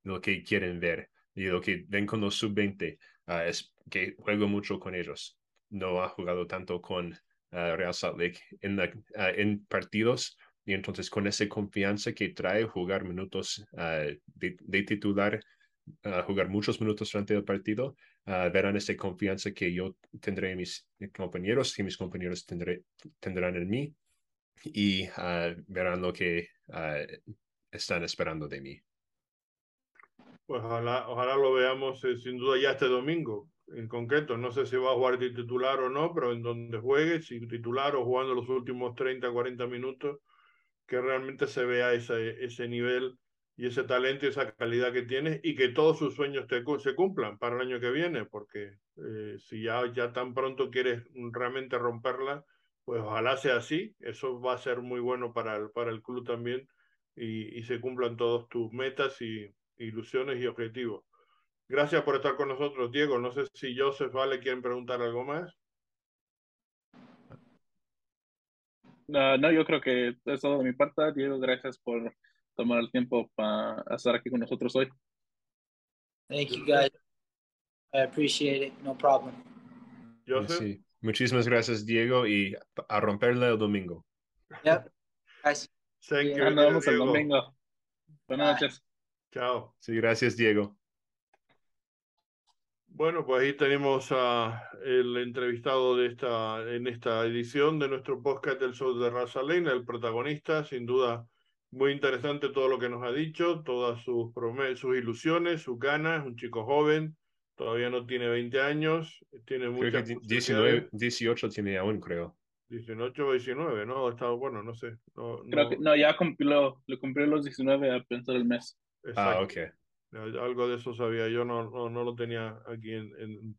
lo que quieren ver y lo que ven con los sub-20 uh, es que juego mucho con ellos. No ha jugado tanto con uh, Real Salt Lake en, en partidos y entonces con esa confianza que trae jugar minutos de, de, titular, jugar muchos minutos durante el partido, uh, verán esa confianza que yo tendré en mis compañeros y mis compañeros tendré, tendrán en mí y uh, verán lo que uh, están esperando de mí. Pues ojalá, ojalá lo veamos eh, sin duda ya este domingo. En concreto, no sé si va a jugar de titular o no, pero en donde juegue, si titular o jugando los últimos 30, 40 minutos, que realmente se vea ese, ese nivel y ese talento y esa calidad que tienes y que todos sus sueños te, se cumplan para el año que viene, porque eh, si ya, ya tan pronto quieres realmente romperla, pues ojalá sea así, eso va a ser muy bueno para el, para el club también y, y se cumplan todos tus metas y ilusiones y objetivos. Gracias por estar con nosotros, Diego. No sé si Joseph Vale quieren preguntar algo más. Uh, no, yo creo que es todo de mi parte. Diego, gracias por tomar el tiempo para estar aquí con nosotros hoy. Thank you guys. I appreciate it. No problem. Joseph? Sí. Muchísimas gracias, Diego, y a romperle el domingo. Yep. Guys. Thank you, Nos vemos el Diego. domingo. Buenas Bye. noches. Chao. Sí, gracias, Diego. Bueno, pues ahí tenemos a el entrevistado de esta, en esta edición de nuestro podcast del show de Raza Lane, el protagonista, sin duda muy interesante todo lo que nos ha dicho, todas sus promesas, sus ilusiones, sus ganas, un chico joven, todavía no tiene 20 años, tiene Creo muchas que posibilidades. 19, 18 tiene aún, creo. 18 o 19, ¿no? Está bueno, no sé. No, Creo no- que no, ya cumplió, le cumplió los 19 a pensar el mes. Ah, exacto. ok. Algo de eso sabía yo, no, no, no lo tenía aquí en, en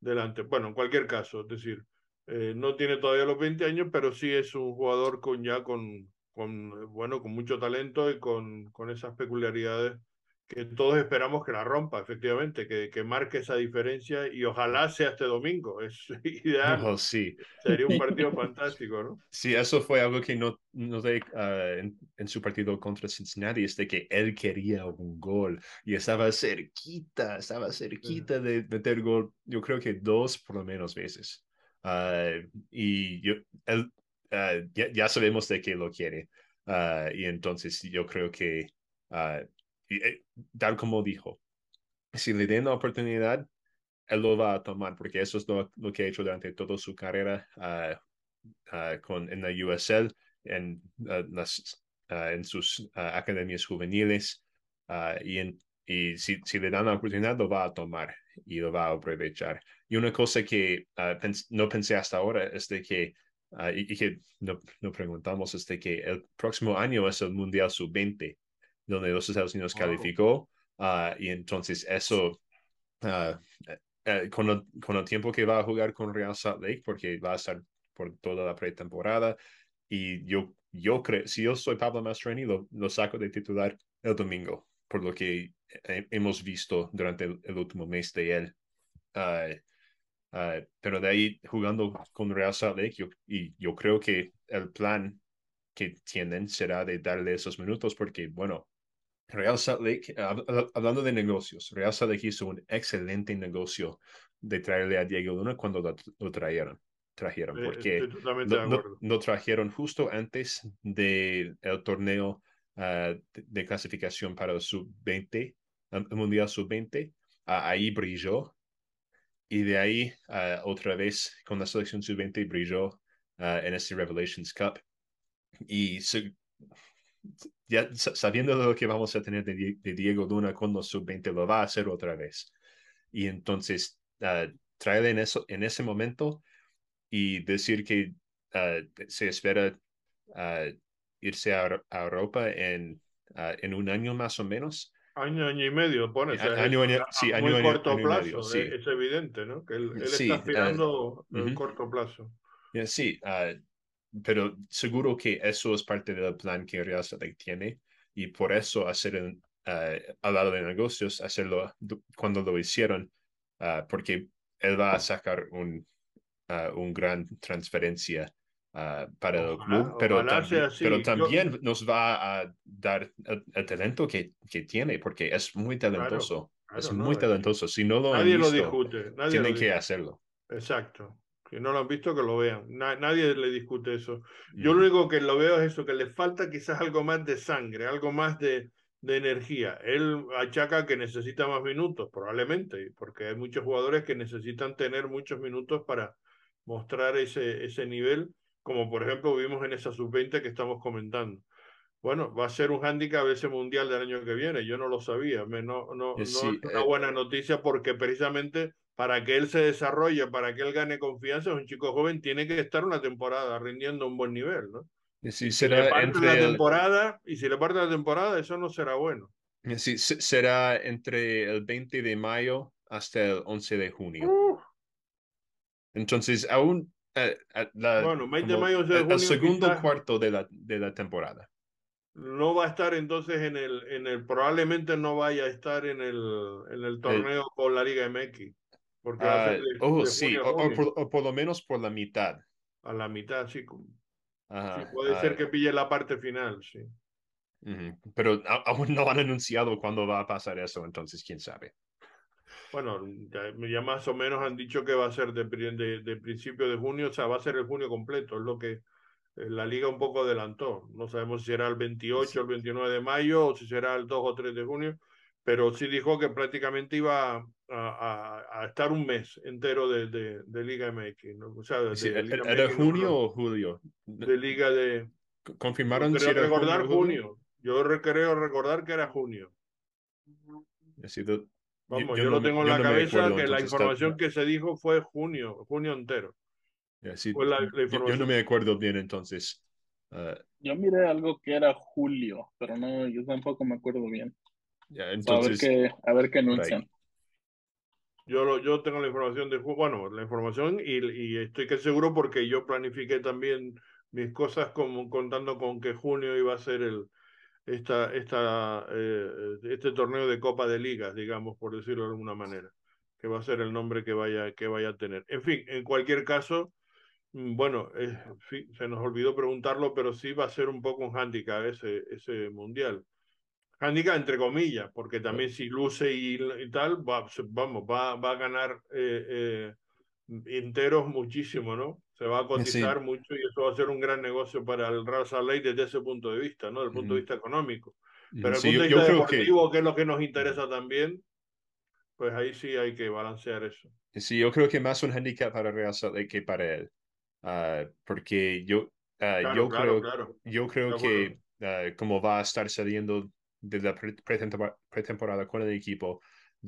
delante. Bueno, en cualquier caso, es decir, eh, no tiene todavía los 20 años, pero sí es un jugador con ya con, con eh, bueno, con mucho talento y con, con esas peculiaridades que todos esperamos que la rompa, efectivamente, que, que marque esa diferencia y ojalá sea este domingo. Es ideal, Oh, sí. sería un partido fantástico, ¿no? Sí, eso fue algo que no noté ah, en, en su partido contra Cincinnati, es de que él quería un gol y estaba cerquita, estaba cerquita de meter gol, yo creo que dos por lo menos veces. Ah, y yo, él, ah, ya, sabemos de que lo quiere. Ah, y entonces yo creo que, ah, eh, tal como dijo, si le den la oportunidad, él lo va a tomar, porque eso es lo, que ha hecho durante toda su carrera con, en la USL, en, las, en sus academias juveniles, y, si, si le dan la oportunidad, lo va a tomar y lo va a aprovechar. Y una cosa que no pensé hasta ahora es de que, ah, y, y que no, no preguntamos, es de que el próximo año es el Mundial Sub-20, donde los Estados Unidos Wow. calificó, ah, y entonces eso... eh, con, el, con el tiempo que va a jugar con Real Salt Lake, porque va a estar por toda la pretemporada. Y yo, yo creo, si yo soy Pablo Mastroeni, lo, lo saco de titular el domingo, por lo que he- hemos visto durante el, el último mes de él. Ah, pero de ahí, jugando con Real Salt Lake, yo, y yo creo que el plan que tienen será de darle esos minutos, porque, bueno, Real Salt Lake, hab- hab- hablando de negocios, Real Salt Lake hizo un excelente negocio de traerle a Diego Luna cuando lo, lo trajeron, trajeron, Eh, porque lo, lo trajeron justo antes del torneo ah, de, de clasificación para el sub-20, el Mundial sub-20, Ah, ahí brilló y de ahí otra vez con la selección sub-20 brilló en este Revelations Cup. Y ya sabiendo lo que vamos a tener de, Diego Luna con los sub-20, lo va a hacer otra vez. Y entonces, uh, traerle en, eso, en ese momento y decir que se espera irse a, Europa en, en un año más o menos. Año, año y medio, pone. año, año, sí, año, muy corto plazo, es, evidente, ¿no? Que él, está aspirando en corto plazo. sí, pero seguro que eso es parte del plan que Real Salt tiene y por eso hacer el, al lado de negocios, hacerlo cuando lo hicieron, porque él va a sacar un, un gran transferencia Uh, para el club, pero, también, pero también nos va a dar el, talento que, que, tiene, porque es muy talentoso. es muy talentoso. Si no lo nadie han visto, lo discute. Nadie tienen que hacerlo. Exacto. Si no lo han visto, que lo vean. nadie le discute eso. Yo lo único que lo veo es eso, que le falta quizás algo más de sangre, algo más de, de energía. Él achaca que necesita más minutos, probablemente, porque hay muchos jugadores que necesitan tener muchos minutos para mostrar ese, ese nivel como por ejemplo vimos en esa sub-20 que estamos comentando. Bueno, va a ser un hándicap ese mundial del año que viene. Yo no lo sabía. Me, no, no, no es una eh, buena noticia porque precisamente para que él se desarrolle, para que él gane confianza, un chico joven tiene que estar una temporada rindiendo un buen nivel, ¿no? Sí, será si entre la temporada y si le parte la temporada, eso no será bueno. Sí, será entre el 20 de mayo hasta el 11 de junio. Entonces, aún eh, eh, bueno, mes de mayo, el, segundo cuarto de la, de la temporada. No va a estar entonces en el, en el, probablemente no vaya a estar en el, en el torneo con la Liga MX. Porque uh, oh, sí, o, por, lo menos por la mitad. A la mitad, sí. puede ser que pille la parte final, sí. Pero aún no han anunciado cuándo va a pasar eso, entonces quién sabe. Bueno, ya, más o menos han dicho que va a ser de, de, principio de junio, o sea, va a ser el junio completo, es lo que eh, la liga un poco adelantó. No sabemos si será el 28 o el 29 de mayo o si será el 2 o 3 de junio, pero sí dijo que prácticamente iba a, a, estar un mes entero de, de, Liga MX. ¿no? O sea, ¿Era junio o julio? De Liga de... ¿Confirmaron si era recordar junio? Yo creo recordar que era junio. Ha sido Vamos, yo, lo tengo en la cabeza que la información que se dijo fue junio, junio entero. yo, no me acuerdo bien entonces. Ah, yo miré algo que era julio, pero no, yo tampoco me acuerdo bien. entonces, a ver qué, a ver qué anuncian. Yo, lo, yo tengo la información de bueno, la información y, y, estoy que seguro porque yo planifiqué también mis cosas como contando con que junio iba a ser el, esta, esta, eh, este torneo de Copa de Ligas, digamos, por decirlo de alguna manera, que va a ser el nombre que vaya, que vaya a tener. En fin, en cualquier caso, mm, bueno, se nos olvidó preguntarlo, pero sí va a ser un poco un handicap ese, ese mundial. Handicap entre comillas, porque también si luce y, tal, va, vamos, va, va a ganar eh, eh, enteros muchísimo, ¿no? Se va a cotizar mucho y eso va a ser un gran negocio para el Real Salt desde ese punto de vista, ¿no? Desde el punto de vista económico. Pero el punto de vista deportivo, que... es lo que nos interesa también, pues ahí sí hay que balancear eso. Sí, yo creo que más un handicap para Real Salt que para él. Ah, porque yo, uh, yo, creo, yo creo que uh, como va a estar saliendo de la pretemporada con el equipo,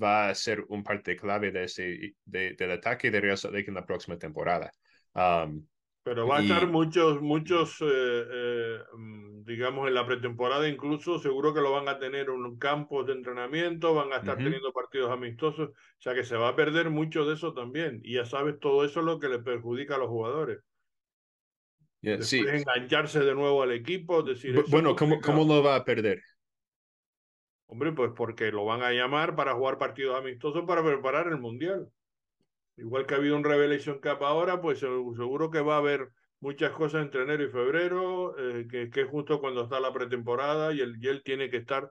va a ser un parte clave de ese, de, del ataque de Real Salt Lake en la próxima temporada. Um, pero va a estar muchos, muchos, eh, eh, mm, digamos, en la pretemporada incluso, seguro que lo van a tener en campos de entrenamiento, van a estar teniendo partidos amistosos, o sea que se va a perder mucho de eso también. Y ya sabes, todo eso es lo que le perjudica a los jugadores. sí. engancharse de nuevo al equipo, decir... Bueno, ¿cómo, ¿cómo lo va a perder? Hombre, pues porque lo van a llamar para jugar partidos amistosos para preparar el Mundial. Igual que ha habido un Revelation Cup ahora, pues seguro que va a haber muchas cosas entre enero y febrero, eh, que, que, es justo cuando está la pretemporada y, el, y él tiene que estar,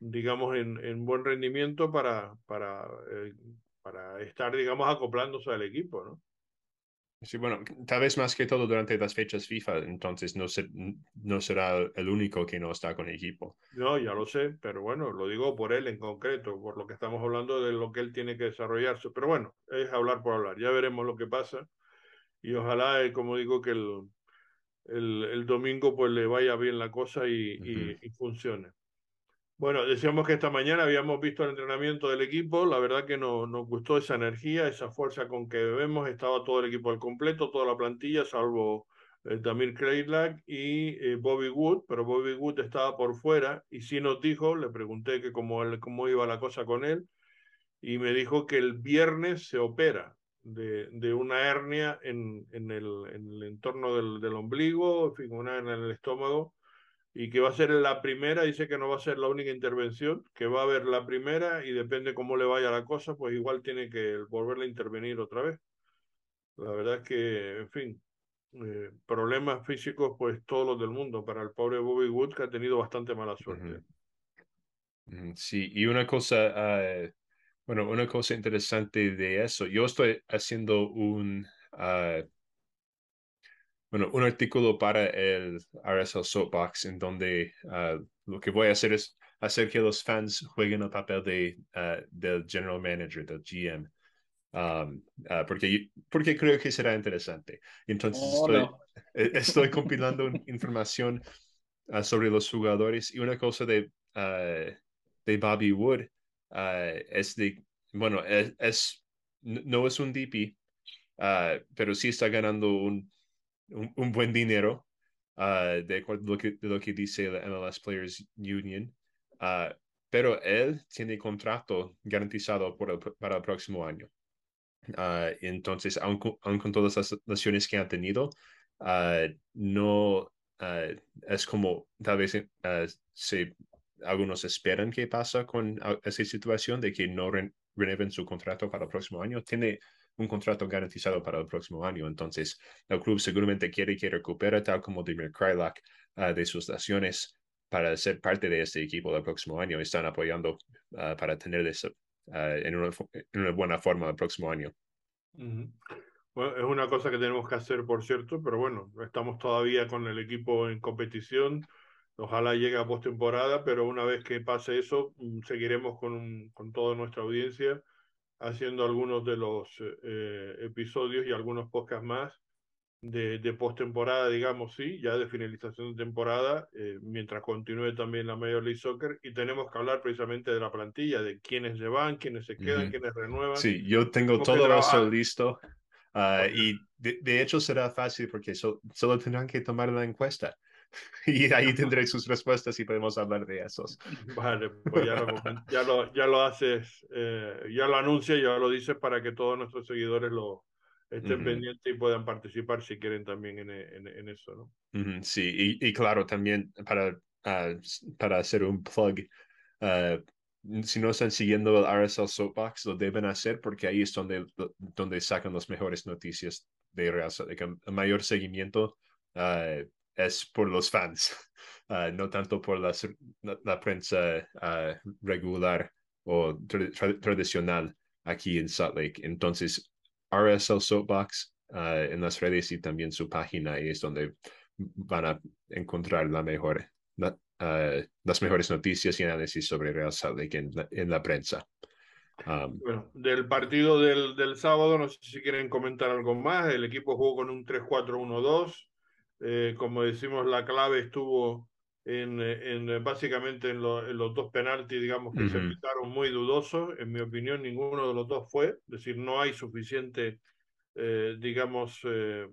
digamos, en, en buen rendimiento para, para, eh, para estar, digamos, acoplándose al equipo, ¿no? Sí, bueno, tal vez más que todo durante las fechas FIFA, entonces no, no será el único que no está con el equipo. No, ya lo sé, pero bueno, lo digo por él en concreto, por lo que estamos hablando de lo que él tiene que desarrollarse. Pero bueno, es hablar por hablar, ya veremos lo que pasa y ojalá, eh, como digo, que el, el, el, domingo pues le vaya bien la cosa y, y funcione. Bueno, decíamos que esta mañana habíamos visto el entrenamiento del equipo, la verdad que nos, gustó esa energía, esa fuerza con que vemos, estaba todo el equipo al completo, toda la plantilla, salvo eh, Damir Kreilak y eh, Bobby Wood, pero Bobby Wood estaba por fuera y sí nos dijo, le pregunté que cómo, cómo iba la cosa con él y me dijo que el viernes se opera de, de una hernia en, en, el, en el entorno del, del ombligo, en fin, en el estómago y que va a ser la primera, dice que no va a ser la única intervención, que va a haber la primera y depende cómo le vaya la cosa, pues igual tiene que volverle a intervenir otra vez. La verdad es que, en fin, eh, problemas físicos, pues todos los del mundo, para el pobre Bobby Wood que ha tenido bastante mala suerte. Sí, y una cosa, ah, bueno, una cosa interesante de eso, yo estoy haciendo un... Uh, bueno, un artículo para el RSL Soapbox en donde ah, lo que voy a hacer es hacer que los fans jueguen el papel de, ah, del general manager, del GM. Um, ah, porque, porque creo que será interesante. Entonces oh, estoy, e, estoy compilando información sobre los jugadores y una cosa de, de Bobby Wood es de, bueno, es, es, no es un DP, pero sí está ganando un un, buen dinero, uh, de lo que, lo que dice la MLS Players Union, uh, pero él tiene contrato garantizado para el próximo año. Uh, entonces, aun, con todas las lesiones que ha tenido, no es como tal vez se, algunos esperan que pasa con esa situación de que no renueven su contrato para el próximo año. Tiene un contrato garantizado para el próximo año. Entonces, el club seguramente quiere que recupere, tal como Dimir Krylak, uh, de sus lesiones para ser parte de este equipo del próximo año. Están apoyando uh, para tener eso uh, en, una, en, una, buena forma el próximo año. Bueno, es una cosa que tenemos que hacer, por cierto, pero bueno, estamos todavía con el equipo en competición. Ojalá llegue a postemporada, pero una vez que pase eso, mm, seguiremos con, con toda nuestra audiencia haciendo algunos de los eh, episodios y algunos podcasts más de, de postemporada, digamos, sí, ya de finalización de temporada, eh, mientras continúe también la Major League Soccer, y tenemos que hablar precisamente de la plantilla, de quiénes se van, quiénes se quedan, quiénes renuevan. Sí, yo tengo todo eso listo. Uh, y de, de, hecho será fácil porque so, solo tendrán que tomar la encuesta. y ahí tendré sus respuestas y podemos hablar de esos. Vale, pues ya lo, ya lo, ya lo haces, eh, ya lo anuncias, ya lo dices para que todos nuestros seguidores lo estén pendientes y puedan participar si quieren también en, en, en eso, ¿no? sí, y, y, claro, también para, uh, para hacer un plug, uh, si no están siguiendo el RSL Soapbox, lo deben hacer porque ahí es donde, donde sacan las mejores noticias de Real el mayor seguimiento uh, es por los fans, uh, no tanto por la, prensa uh, regular o tra tradicional aquí en Salt Lake. Entonces, RSL Soapbox uh, en las redes y también su página es donde van a encontrar la mejor, la, las mejores noticias y análisis sobre Real Salt Lake en la, en la prensa. Bueno, del partido del, del sábado, no sé si quieren comentar algo más. El equipo jugó con un 3-4-1-2 eh, como decimos, la clave estuvo en, en básicamente en, en, los dos penaltis, digamos, que se pitaron muy dudosos. En mi opinión, ninguno de los dos fue. Es decir, no hay suficiente, eh, digamos, eh,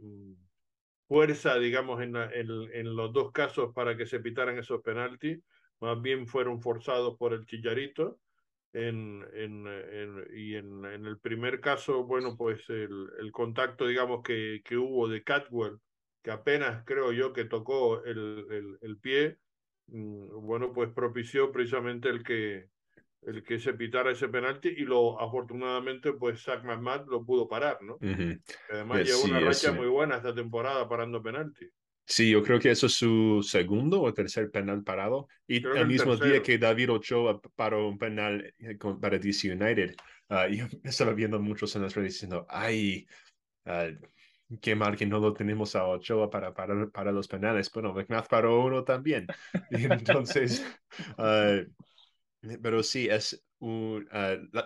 fuerza, digamos, en, en, los dos casos para que se pitaran esos penaltis. Más bien fueron forzados por el Chillarito. En, en, en, y en, en el primer caso, bueno, pues el, el contacto, digamos, que, que hubo de Catwell que apenas creo yo que tocó el, el, el pie, mm, bueno, pues propició precisamente el que, el que se pitara ese penalti y lo afortunadamente pues Zach McMahon lo pudo parar, ¿no? Además lleva una racha muy buena esta temporada parando penalti. Sí, yo creo que eso es su segundo o tercer penal parado. Y el mismo día que David Ochoa paró un penal eh, para DC United, uh, yo estaba viendo muchos en las redes diciendo, ay, uh, qué mal que no lo tenemos a Ochoa para, para, para los penales. Bueno, McMath paró uno también. Y entonces, uh, pero sí, es un... Uh,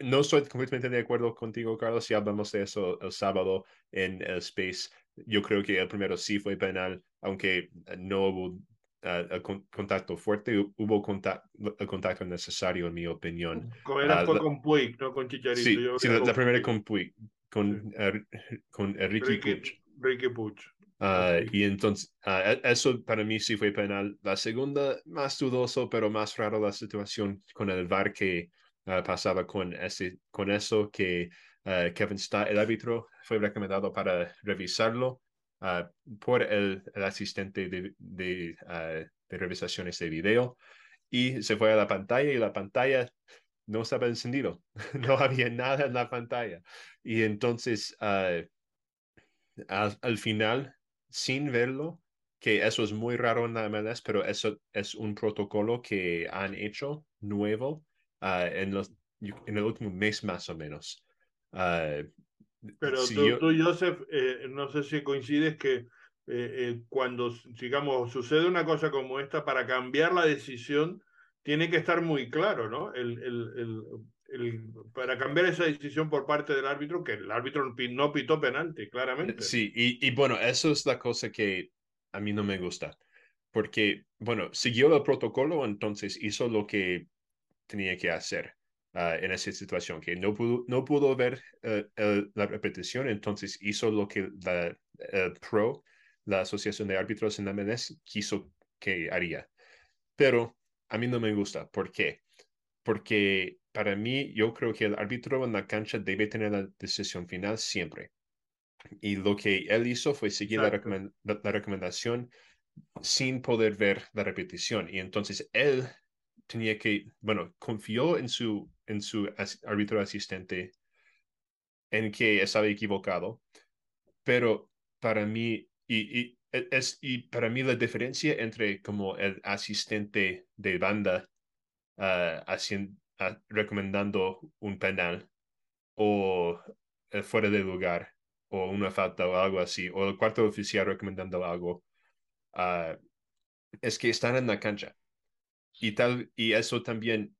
no estoy completamente de acuerdo contigo, Carlos, si hablamos de eso el sábado en el Space. Yo creo que el primero sí fue penal, aunque no hubo uh, contacto fuerte, hubo contacto, el contacto necesario, en mi opinión. Era fue con Puig, no con Chicharito. Sí, la, primera con Puig con, con Ricky, Puch. Ah, y entonces, uh, eso para mí sí fue penal. La segunda, más dudoso, pero más raro la situación con el VAR que uh, pasaba con, ese, con eso, que Kevin Stott, el árbitro, fue recomendado para revisarlo por el, el, asistente de, de, de revisaciones de video y se fue a la pantalla y la pantalla no estaba encendido, no había nada en la pantalla. Y entonces, ah, al, final, sin verlo, que eso es muy raro en la MLS, pero eso es un protocolo que han hecho nuevo ah, en, los, en el último mes más o menos. Ah, pero tú, Joseph, eh, no sé si coincides que eh, eh, cuando, digamos, sucede una cosa como esta, para cambiar la decisión, tiene que estar muy claro, ¿no? El, el, el, para cambiar esa decisión por parte del árbitro, que el árbitro no pitó penalti, claramente. Sí, y, y bueno, eso es la cosa que a mí no me gusta, porque, bueno, siguió el protocolo, entonces hizo lo que tenía que hacer. Uh, en esa situación, que no pudo, no pudo ver uh, la repetición, entonces hizo lo que la el PRO, la Asociación de Árbitros en la MLS, quiso que haría. Pero a mí no me gusta. ¿Por qué? Porque para mí yo creo que el árbitro en la cancha debe tener la decisión final siempre. Y lo que él hizo fue seguir la, recomendación sin poder ver la repetición. Y entonces él tenía que, bueno, confió en su, en su árbitro asistente en que estaba equivocado, pero para mí, y, es, y para mí la diferencia entre como el asistente de banda uh, haciendo, uh, recomendando un penal o el fuera de lugar o una falta o algo así, o el cuarto oficial recomendando algo, uh, es que están en la cancha. Y, tal, y eso también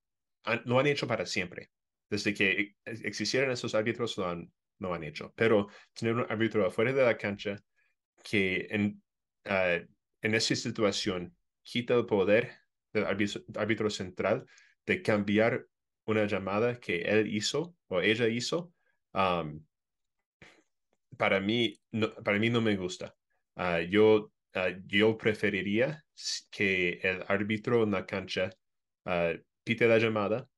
lo han hecho para siempre. Desde que e, existieran esos árbitros lo han, lo han hecho. Pero tener un árbitro afuera de la cancha que en, Ah, en esa situación quita el poder del árbitro, central de cambiar una llamada que él hizo o ella hizo, para, mí, no, para mí no me gusta. Ah, yo, ah, yo preferiría que el árbitro en la cancha pite la llamada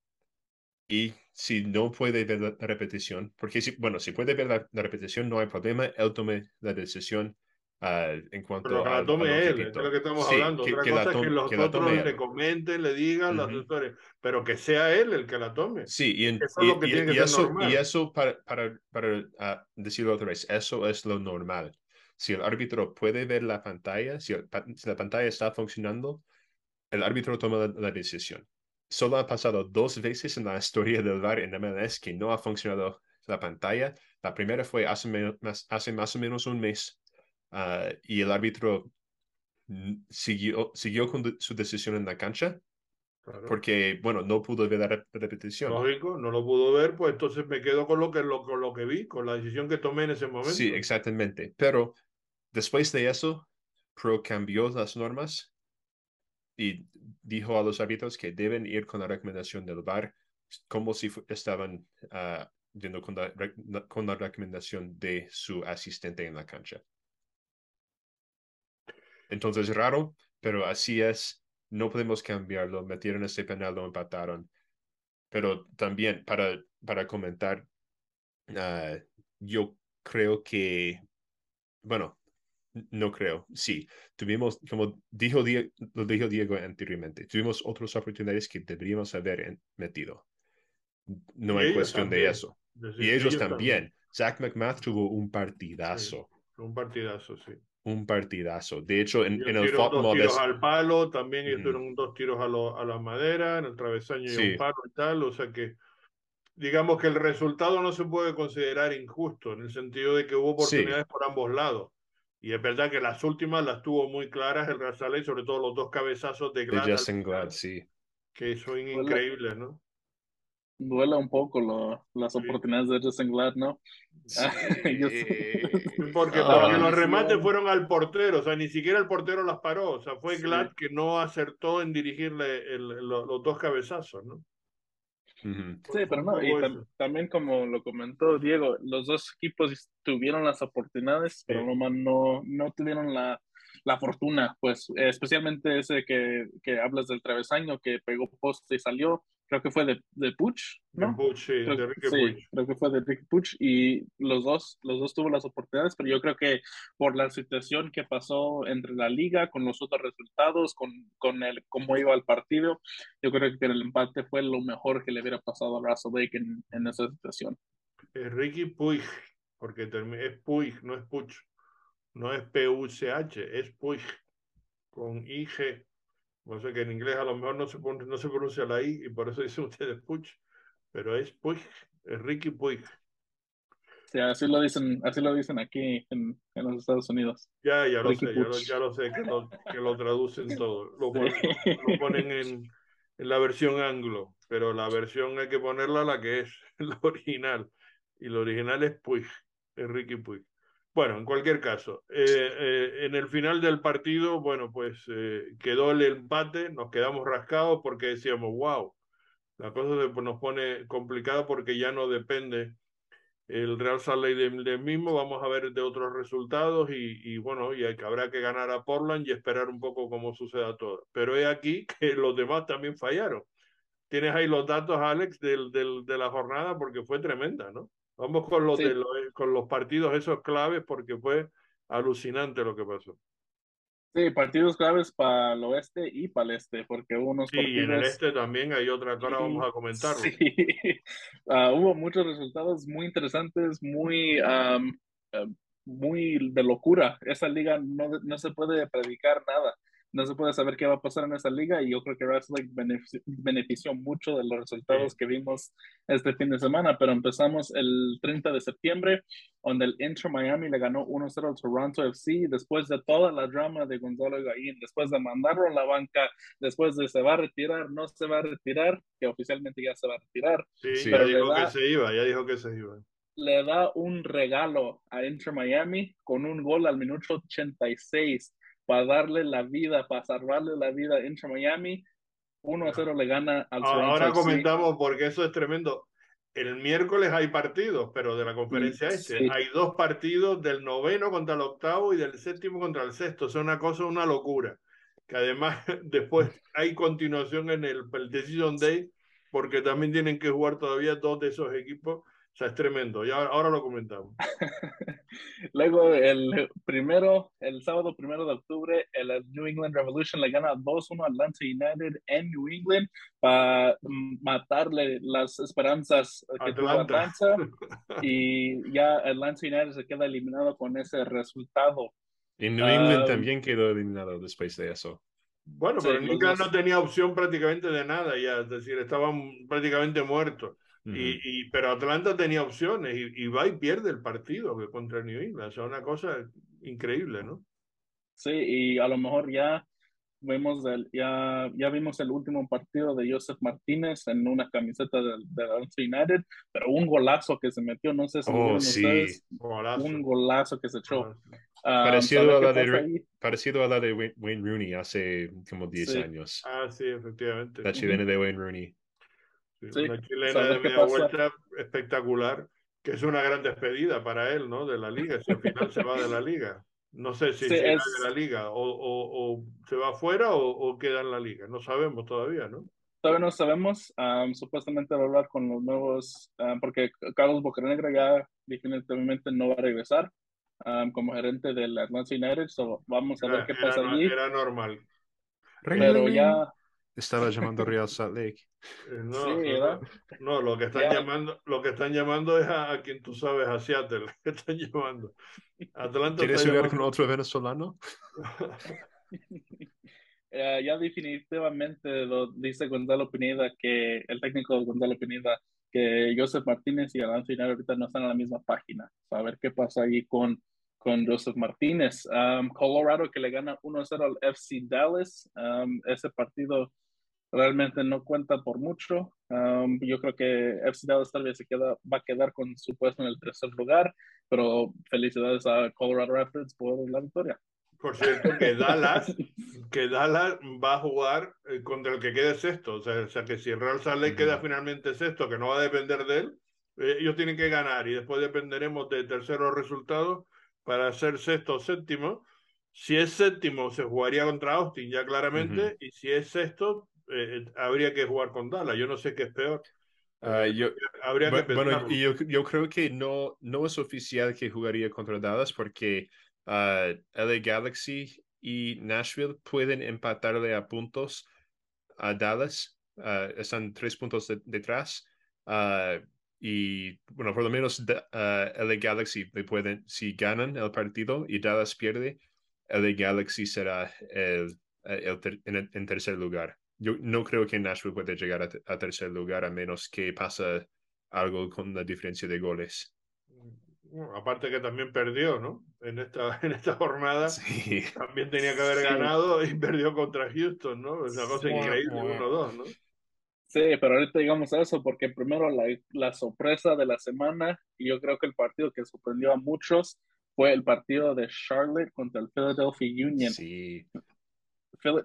y si no puede ver la, repetición, porque si, bueno, si puede ver la, la, repetición, no hay problema, él tome la decisión Uh, en cuanto Pero que la tome él, es lo que estamos hablando. Otra cosa es que los otros le comenten, le digan uh -huh. pero que sea él el que la tome. Sí, y, en, eso, y, es lo que y, tiene que eso, y eso, para, para, para uh, decirlo otra vez, eso es lo normal. Si el árbitro puede ver la pantalla, si, el, si la pantalla está funcionando, el árbitro toma la, la, decisión. Solo ha pasado dos veces en la historia del VAR en MLS que no ha funcionado la pantalla. La primera fue hace, más, hace más o menos un mes Ah, y el árbitro siguió, siguió con su decisión en la cancha. Porque, bueno, no pudo ver la repetición. Lógico, no lo pudo ver, pues entonces me quedo con lo que, lo, con lo que vi, con la decisión que tomé en ese momento. Sí, exactamente. Pero después de eso, Pro cambió las normas y dijo a los árbitros que deben ir con la recomendación del VAR, como si estaban uh, yendo con la, con la recomendación de su asistente en la cancha. Entonces, raro, pero así es. No podemos cambiarlo. Metieron ese penal, lo empataron. Pero también para, para comentar, uh, yo creo que, bueno, no creo, sí, tuvimos, como dijo Diego, lo dijo Diego anteriormente, tuvimos otras oportunidades que deberíamos haber metido. No hay cuestión de eso. y ellos, también. Zach McMath tuvo un partidazo. un partidazo, sí un partidazo. De hecho, en, en el dos tiros al palo, también ellos tuvieron dos tiros a, lo, a la madera, en el travesaño y un palo y tal, o sea que digamos que el resultado no se puede considerar injusto, en el sentido de que hubo oportunidades por ambos lados. Y es verdad que las últimas las tuvo muy claras el Real Salt sobre todo los dos cabezazos de Glad. De Justin Glad, sí. Que son increíbles, ¿no? Duela un poco lo, las oportunidades de Justin Glad, ¿no? porque, porque los remates fueron al portero, o sea, ni siquiera el portero las paró, o sea, fue Glad que no acertó en dirigirle el, los dos cabezazos, ¿no? Sí, pero no, y también como lo comentó Diego, los dos equipos tuvieron las oportunidades, pero no, no, no tuvieron la, la fortuna, pues especialmente ese que, que hablas del travesaño que pegó poste y salió, creo que fue de, de Puch, ¿no? De Puch, sí, creo, de Ricky sí, creo que fue de Ricky Puch y los dos, los dos tuvo las oportunidades, pero yo creo que por la situación que pasó entre la liga, con los otros resultados, con, con el cómo iba el partido, yo creo que el empate fue lo mejor que le hubiera pasado a Russell Lake en, en esa situación. Ricky Puig, porque es Puig, no es Puch no es P-U-C-H, es Puig, con I-G. No sé que en inglés a lo mejor no se, no se pronuncia la I y por eso dicen ustedes Puig, pero es Puig, es Ricky Puig. Sí, así lo dicen, así lo dicen aquí en, en los Estados Unidos. Ya, ya lo sé, ya lo, sé, que lo, que lo traducen todo. Lo, lo ponen en, en, la versión anglo, pero la versión hay que ponerla la que es la original. Y la original es Puig, es Ricky Puig. Bueno, en cualquier caso, eh, eh, en el final del partido, bueno, pues eh, quedó el empate, nos quedamos rascados porque decíamos, wow, la cosa se nos pone complicada porque ya no depende el Real Salt del, mismo, vamos a ver de otros resultados y, y bueno, y hay, habrá que ganar a Portland y esperar un poco cómo suceda todo. Pero es aquí que los demás también fallaron. Tienes ahí los datos, Alex, del, del, de la jornada porque fue tremenda, ¿no? Vamos con los, de los, con los partidos esos claves porque fue alucinante lo que pasó. Sí, partidos claves para el oeste y para el este, porque hubo unos sí, y en el este también hay otra cosa, vamos a comentarlo. Sí, uh, hubo muchos resultados muy interesantes, muy, um, uh, muy de locura. Esa liga no, no se puede predicar nada no se puede saber qué va a pasar en esa liga y yo creo que Wrestling benefició, mucho de los resultados que vimos este fin de semana, pero empezamos el 30 de septiembre, donde el Inter Miami le ganó 1-0 al Toronto FC, después de toda la drama de Gonzalo Higuaín, después de mandarlo a la banca, después de se va a retirar, no se va a retirar, que oficialmente ya se va a retirar. Sí, pero ya dijo que se iba, ya dijo que se iba le da un regalo a Inter Miami con un gol al minuto 86 para darle la vida, para salvarle la vida a Inter Miami. 1 a 0 le gana al Toronto Ahora comentamos porque eso es tremendo. El miércoles hay partidos, pero de la conferencia este hay dos partidos del noveno contra el octavo y del séptimo contra el sexto. Es una cosa, una locura. Que además después hay continuación en el, el Decision Day porque también tienen que jugar todavía dos de esos equipos o sea, es tremendo. Y ahora, lo comentamos. Luego, el primero, el sábado primero de octubre, el New England Revolution le gana 2-1 a Atlanta United en New England para matarle las esperanzas que tuvo Atlanta. y ya Atlanta United se queda eliminado con ese resultado. Y New England ah, también quedó eliminado después de eso. Bueno, pero New England no tenía opción prácticamente de nada ya, es decir, estaban prácticamente muertos y, pero Atlanta tenía opciones y, y, va y pierde el partido contra New England. O sea, una cosa increíble, ¿no? Sí, y a lo mejor ya vemos el, ya, ya vimos el último partido de Joseph Martínez en una camiseta de, de United, pero un golazo que se metió, no sé si oh, sí. un golazo que se echó. Ah, parecido, a la de, parecido a la de Wayne Rooney hace como 10 años. Ah, sí, efectivamente. La chilena de Wayne Rooney. Una chilena de media vuelta espectacular, que es una gran despedida para él, ¿no? De la liga, si al final se va de la liga. No sé si se va de la liga o, o, o se va afuera o, o, queda en la liga. No sabemos todavía, ¿no? Todavía no sabemos. supuestamente va a hablar con los nuevos, porque Carlos Bocanegra ya definitivamente no va a regresar como gerente del Atlanta United. So vamos a ver qué pasa allí. Era normal. Pero ya estaba llamando Real Salt Lake. Eh, no, no, lo que están llamando, lo que están llamando es a, quien tú sabes, a Seattle, que están llamando. Atlanta ¿Quieres jugar con otro venezolano? ya definitivamente lo dice Gonzalo Pineda, que el técnico Gonzalo Pineda, que Joseph Martínez y Alan Final ahorita no están en la misma página. A ver qué pasa ahí con, con Joseph Martínez. Um, Colorado que le gana 1-0 al FC Dallas. Um, ese partido realmente no cuenta por mucho. Um, yo creo que FC Dallas tal vez se queda, va a quedar con su puesto en el tercer lugar, pero felicidades a Colorado Rapids por la victoria. Por cierto, que Dallas, que Dallas va a jugar eh, contra el que quede sexto. O sea, o sea que si el Real Salt queda finalmente sexto, que no va a depender de él, eh, ellos tienen que ganar y después dependeremos de terceros resultados para ser sexto o séptimo. Si es séptimo, se jugaría contra Austin ya claramente, y si es sexto, eh, habría que jugar con Dallas. Yo no sé qué es peor. Uh, yo, habría que bueno, yo, yo creo que no, no es oficial que jugaría contra Dallas porque uh, LA Galaxy y Nashville pueden empatarle a puntos a Dallas. Uh, están tres puntos detrás. y bueno, por lo menos LA Galaxy le pueden, si ganan el partido y Dallas pierde, LA Galaxy será el, el, en, tercer lugar. Yo no creo que Nashville puede llegar a, tercer lugar a menos que pase algo con la diferencia de goles. aparte que también perdió, ¿no? En esta, en esta jornada también tenía que haber ganado y perdió contra Houston, ¿no? Es una cosa increíble, 1-2, ¿no? Sí, pero ahorita digamos eso porque primero la, la sorpresa de la semana y yo creo que el partido que sorprendió a muchos fue el partido de Charlotte contra el Philadelphia Union. Sí.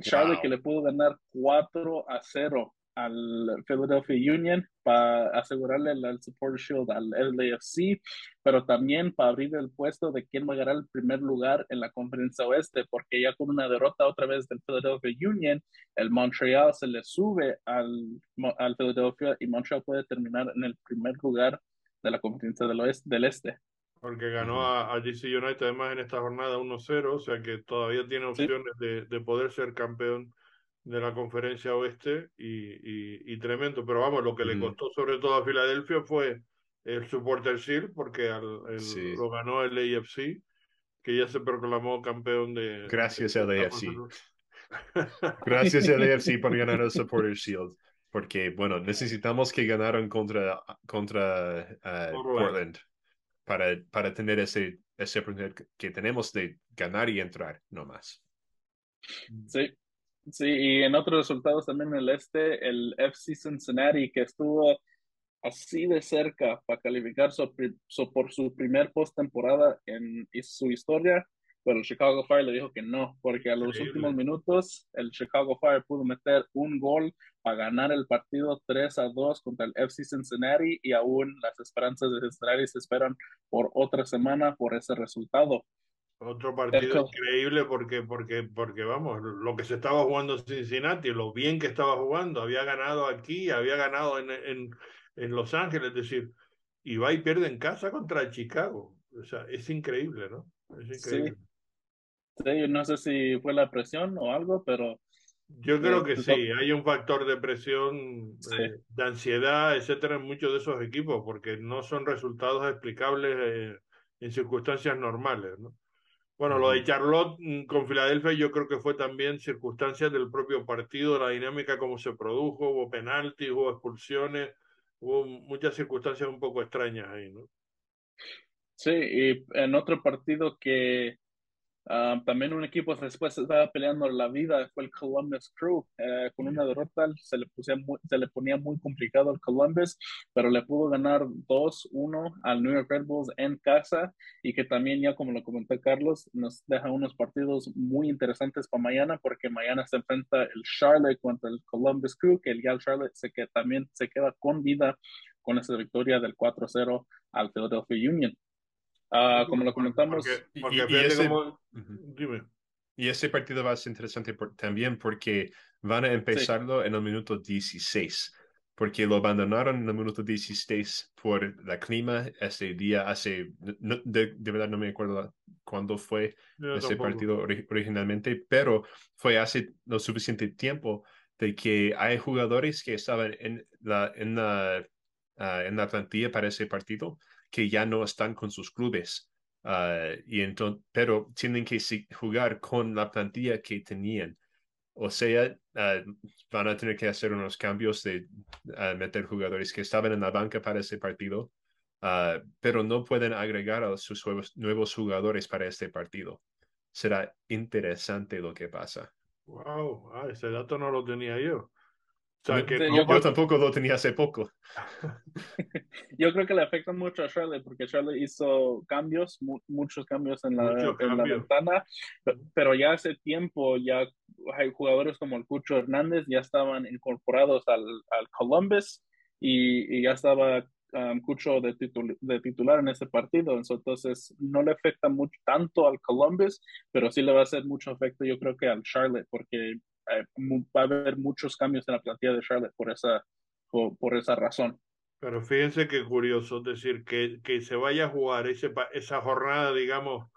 Charlotte que le pudo ganar 4 a 0 al Philadelphia Union para asegurarle el, Supporter Shield al LAFC, pero también para abrir el puesto de quién va a ganar el primer lugar en la conferencia oeste, porque ya con una derrota otra vez del Philadelphia Union, el Montreal se le sube al, al Philadelphia y Montreal puede terminar en el primer lugar de la conferencia del, oeste, del este porque ganó a, DC United además en esta jornada 1-0, o sea que todavía tiene opciones de, de, poder ser campeón de la conferencia oeste y, y, tremendo. Pero vamos, lo que le costó sobre todo a Filadelfia fue el Supporter Shield, porque lo ganó el AFC, que ya se proclamó campeón de... Gracias al AFC. Gracias al AFC por ganar el Supporter Shield. Porque, bueno, necesitamos que ganaran contra, contra uh, Portland para, para tener ese, ese que tenemos de ganar y entrar, no más. Sí, sí, y en otros resultados también en el este, el FC Cincinnati, que estuvo así de cerca para calificar por su primer postemporada en su historia, pero el Chicago Fire le dijo que no, porque a los últimos minutos el Chicago Fire pudo meter un gol para ganar el partido 3 a 2 contra el FC Cincinnati y aún las esperanzas de Cincinnati se esperan por otra semana por ese resultado. Otro partido increíble porque, porque, porque, vamos, lo que se estaba jugando Cincinnati, lo bien que estaba jugando, había ganado aquí, había ganado en, en, en Los Ángeles, es decir, y va y pierde en casa contra Chicago. O sea, es increíble, ¿no? Es increíble. Sí. No sé si fue la presión o algo, pero... Yo creo que sí, hay un factor de presión, eh, de ansiedad, etcétera, en muchos de esos equipos, porque no son resultados explicables eh, en circunstancias normales, ¿no? Bueno, lo de Charlotte mm, con Filadelfia yo creo que fue también circunstancias del propio partido, la dinámica como se produjo, hubo penaltis, hubo expulsiones, hubo muchas circunstancias un poco extrañas ahí, ¿no? Sí, y en otro partido que Ah, también un equipo después estaba peleando la vida, fue el Columbus Crew. Eh, con una derrota se le, se le ponía muy complicado al Columbus, pero le pudo ganar 2-1 al New York Red Bulls en casa y que también ya como lo comentó Carlos, nos deja unos partidos muy interesantes para mañana porque mañana se enfrenta el Charlotte contra el Columbus Crew, que el Charlotte se que también se queda con vida con esa victoria del 4-0 al Philadelphia Union. Ah, como lo comentamos. y, ese, partido va a ser interesante también porque van a empezarlo en el minuto 16, porque lo abandonaron en el minuto 16 por la clima ese día, hace, de, verdad no me acuerdo cuándo fue ese partido originalmente, pero fue hace lo suficiente tiempo de que hay jugadores que estaban en la, en la, ah, en la plantilla para ese partido que ya no están con sus clubes. Ah, y pero tienen que jugar con la plantilla que tenían. O sea, ah, van a tener que hacer unos cambios de meter jugadores que estaban en la banca para ese partido, pero no pueden agregar a sus nuevos jugadores para este partido. Será interesante lo que pasa. Wow, ah, ese dato no lo tenía yo que yo, tampoco lo tenía hace poco. yo creo que le afecta mucho a Charlotte porque Charlotte hizo cambios, muchos cambios en la, en la ventana, pero ya hace tiempo ya hay jugadores como el Cucho Hernández ya estaban incorporados al, al Columbus y, y, ya estaba um, Cucho de, de, titular en ese partido, entonces no le afecta mucho tanto al Columbus, pero sí le va a hacer mucho efecto yo creo que al Charlotte porque va a haber muchos cambios en la plantilla de Charlotte por esa, por, esa razón. Pero fíjense qué curioso, es decir, que, que se vaya a jugar ese, esa jornada, digamos,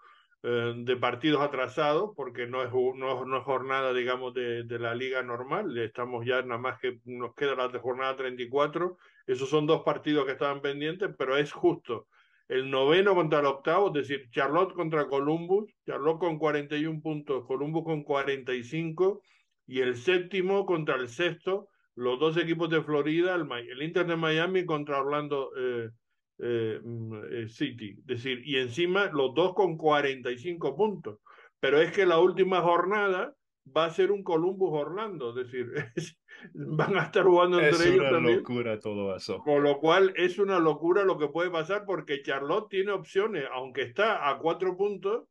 eh, de partidos atrasados, porque no es, no, no es jornada, digamos, de, de, la liga normal, estamos ya nada más que nos queda la jornada 34, esos son dos partidos que estaban pendientes, pero es justo. El noveno contra el octavo, es decir, Charlotte contra Columbus, Charlotte con 41 puntos, Columbus con 45, y el séptimo contra el sexto, los dos equipos de Florida, el, el Inter de Miami contra Orlando eh, eh, mm, eh, City. Es decir, y encima los dos con 45 puntos. Pero es que la última jornada va a ser un Columbus Orlando, es decir, van a estar jugando entre ellos también. Es una locura todo eso. Con lo cual es una locura lo que puede pasar porque Charlotte tiene opciones, aunque está a cuatro puntos,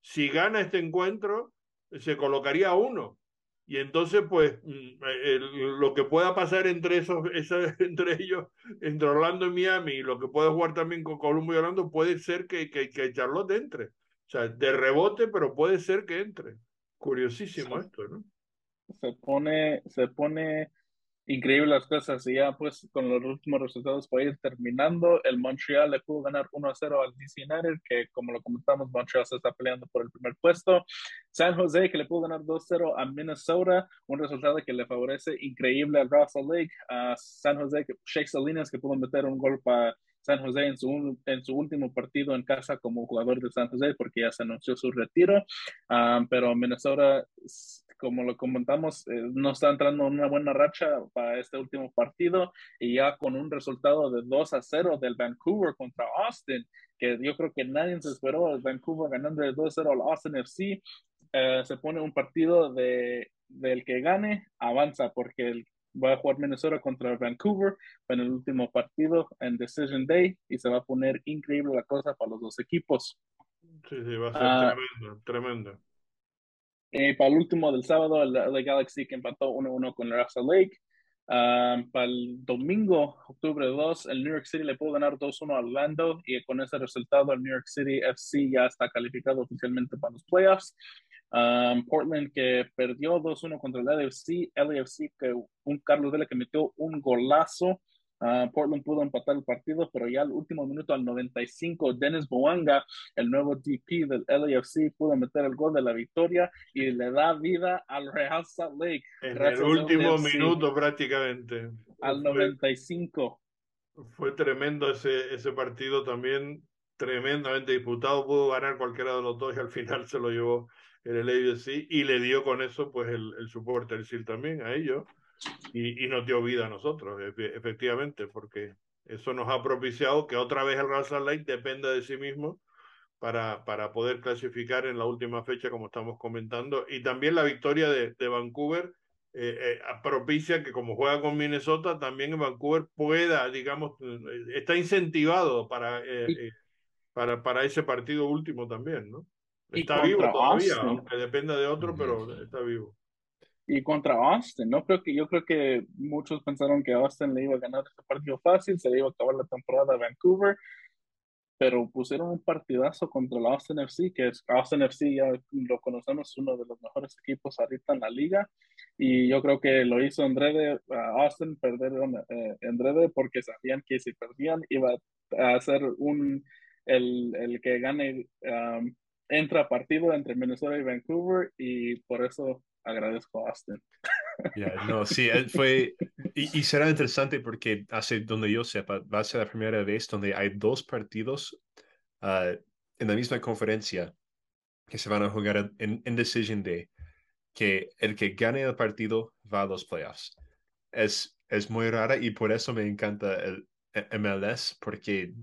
si gana este encuentro, se colocaría a uno. Y entonces, pues, mm, lo que pueda pasar entre esos, entre ellos, entre Orlando y Miami, y lo que puede jugar también con Columbus y Orlando, puede ser que, que, que Charlotte entre. O sea, de rebote, pero puede ser que entre. Curiosísimo esto, ¿no? Se pone, se pone increíble las cosas. Y ya pues con los últimos resultados para ir terminando, el Montreal le pudo ganar 1 a 0 al DC United, que como lo comentamos, Montreal se está peleando por el primer puesto. San Jose que le pudo ganar 2-0 a Minnesota, un resultado que le favorece increíble al Russell Lake. A San Jose, Shake Salinas que pudo meter un gol para San Jose en su, en su último partido en casa como jugador de San Jose porque ya se anunció su retiro, ah, pero Minnesota como lo comentamos, eh, no está entrando en una buena racha para este último partido y ya con un resultado de 2 a 0 del Vancouver contra Austin, que yo creo que nadie se esperó, el Vancouver ganando de 2 a 0 al Austin FC, eh, se pone un partido de, del que gane, avanza porque va a jugar Minnesota contra Vancouver en el último partido en Decision Day y se va a poner increíble la cosa para los dos equipos. Sí, sí, va a ser ah, tremendo, tremendo. Eh, para el último del sábado, el, Galaxy que empató 1-1 con el Raza Lake. Ah, para el domingo, octubre 2, el New York City le pudo ganar 2-1 a Orlando y con ese resultado el New York City FC ya está calificado oficialmente para los playoffs. Ah, Portland que perdió 2-1 contra el LAFC, LAFC que un Carlos Vela que metió un golazo Ah, Portland pudo empatar el partido, pero ya al último minuto, al 95, Dennis Boanga, el nuevo DP del LAFC, pudo meter el gol de la victoria y le da vida al Real Salt Lake. En el último minuto prácticamente. Al 95. Fue, tremendo ese, ese partido también, tremendamente disputado. Pudo ganar cualquiera de los dos y al final se lo llevó el LAFC y le dio con eso pues el, el soporte, el CIR también a ellos y, y nos dio vida a nosotros, efectivamente, porque eso nos ha propiciado que otra vez el Real Lake dependa de sí mismo para, para poder clasificar en la última fecha, como estamos comentando. Y también la victoria de, de Vancouver eh, eh, propicia que como juega con Minnesota, también en Vancouver pueda, digamos, eh, está incentivado para, para, para ese partido último también, ¿no? Está vivo todavía, aunque dependa de otro, pero está vivo. Y contra Austin. No creo que yo creo que muchos pensaron que Austin le iba a ganar este partido fácil, se le iba a acabar la temporada a Vancouver, pero pusieron un partidazo contra el Austin FC, que es Austin FC ya lo conocemos, uno de los mejores equipos ahorita en la liga, y yo creo que lo hizo Andrede, Austin perdieron eh, porque sabían que si perdían iba a ser un el, el que gane um, entra partido entre Minnesota y Vancouver y por eso agradezco a Austin. no, sí, fue, y, será interesante porque hace donde yo sepa, va a ser la primera vez donde hay dos partidos ah, en la misma conferencia que se van a jugar en, en Decision Day. que el que gane el partido va a los playoffs. Es, es muy rara y por eso me encanta el MLS, porque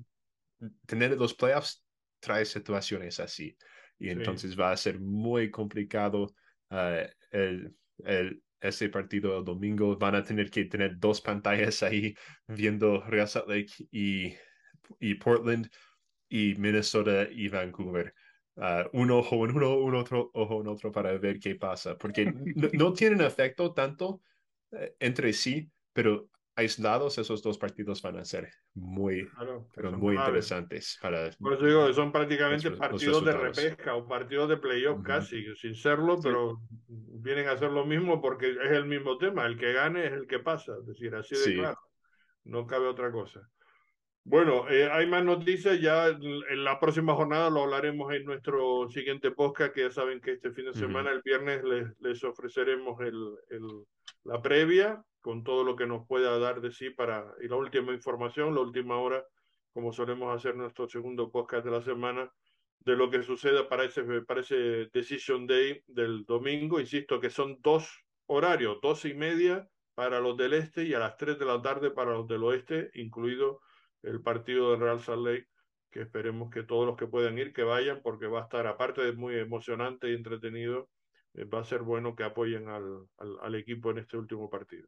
tener los playoffs trae situaciones así. Y entonces va a ser muy complicado eh, el, el, ese partido el domingo. Van a tener que tener dos pantallas ahí viendo Real Salt Lake y, y Portland y Minnesota y Vancouver. Uh, un ojo en uno, un otro ojo en otro para ver qué pasa, porque no, tienen efecto tanto eh, entre sí, pero aislados esos dos partidos van a ser muy, pero muy interesantes. Para Por eso digo que son prácticamente partidos de repesca o partidos de playoff casi, sin serlo, pero vienen a ser lo mismo porque es el mismo tema. El que gane es el que pasa, es decir, así de claro. No cabe otra cosa. Bueno, eh, hay más noticias. Ya en la próxima jornada lo hablaremos en nuestro siguiente podcast, que ya saben que este fin de semana, el viernes, les, les ofreceremos el, el, la previa con todo lo que nos pueda dar de sí para y la última información, la última hora, como solemos hacer nuestro segundo podcast de la semana, de lo que suceda para ese, para ese Decision Day del domingo. Insisto que son dos horarios, doce y media para los del este y a las tres de la tarde para los del oeste, incluido el partido de Real Salt Lake, que esperemos que todos los que puedan ir, que vayan, porque va a estar, aparte de muy emocionante y entretenido, eh, va a ser bueno que apoyen al, al, equipo en este último partido.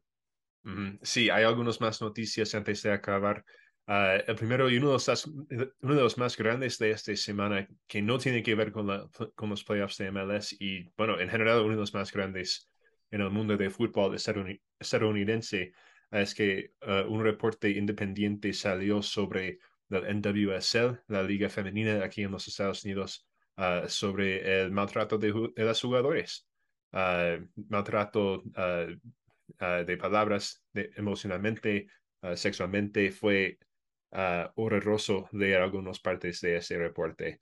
Sí, hay algunas más noticias antes de acabar. Ah, el primero y uno de, los, uno de los más grandes de esta semana que no tiene que ver con, la, con los playoffs de MLS y, bueno, en general uno de los más grandes en el mundo de fútbol estadounidense es que uh, un reporte independiente salió sobre el NWSL, la liga femenina aquí en los Estados Unidos, sobre el maltrato de, de los jugadores. Uh, de palabras de, emocionalmente, sexualmente, fue horroroso de algunas partes de ese reporte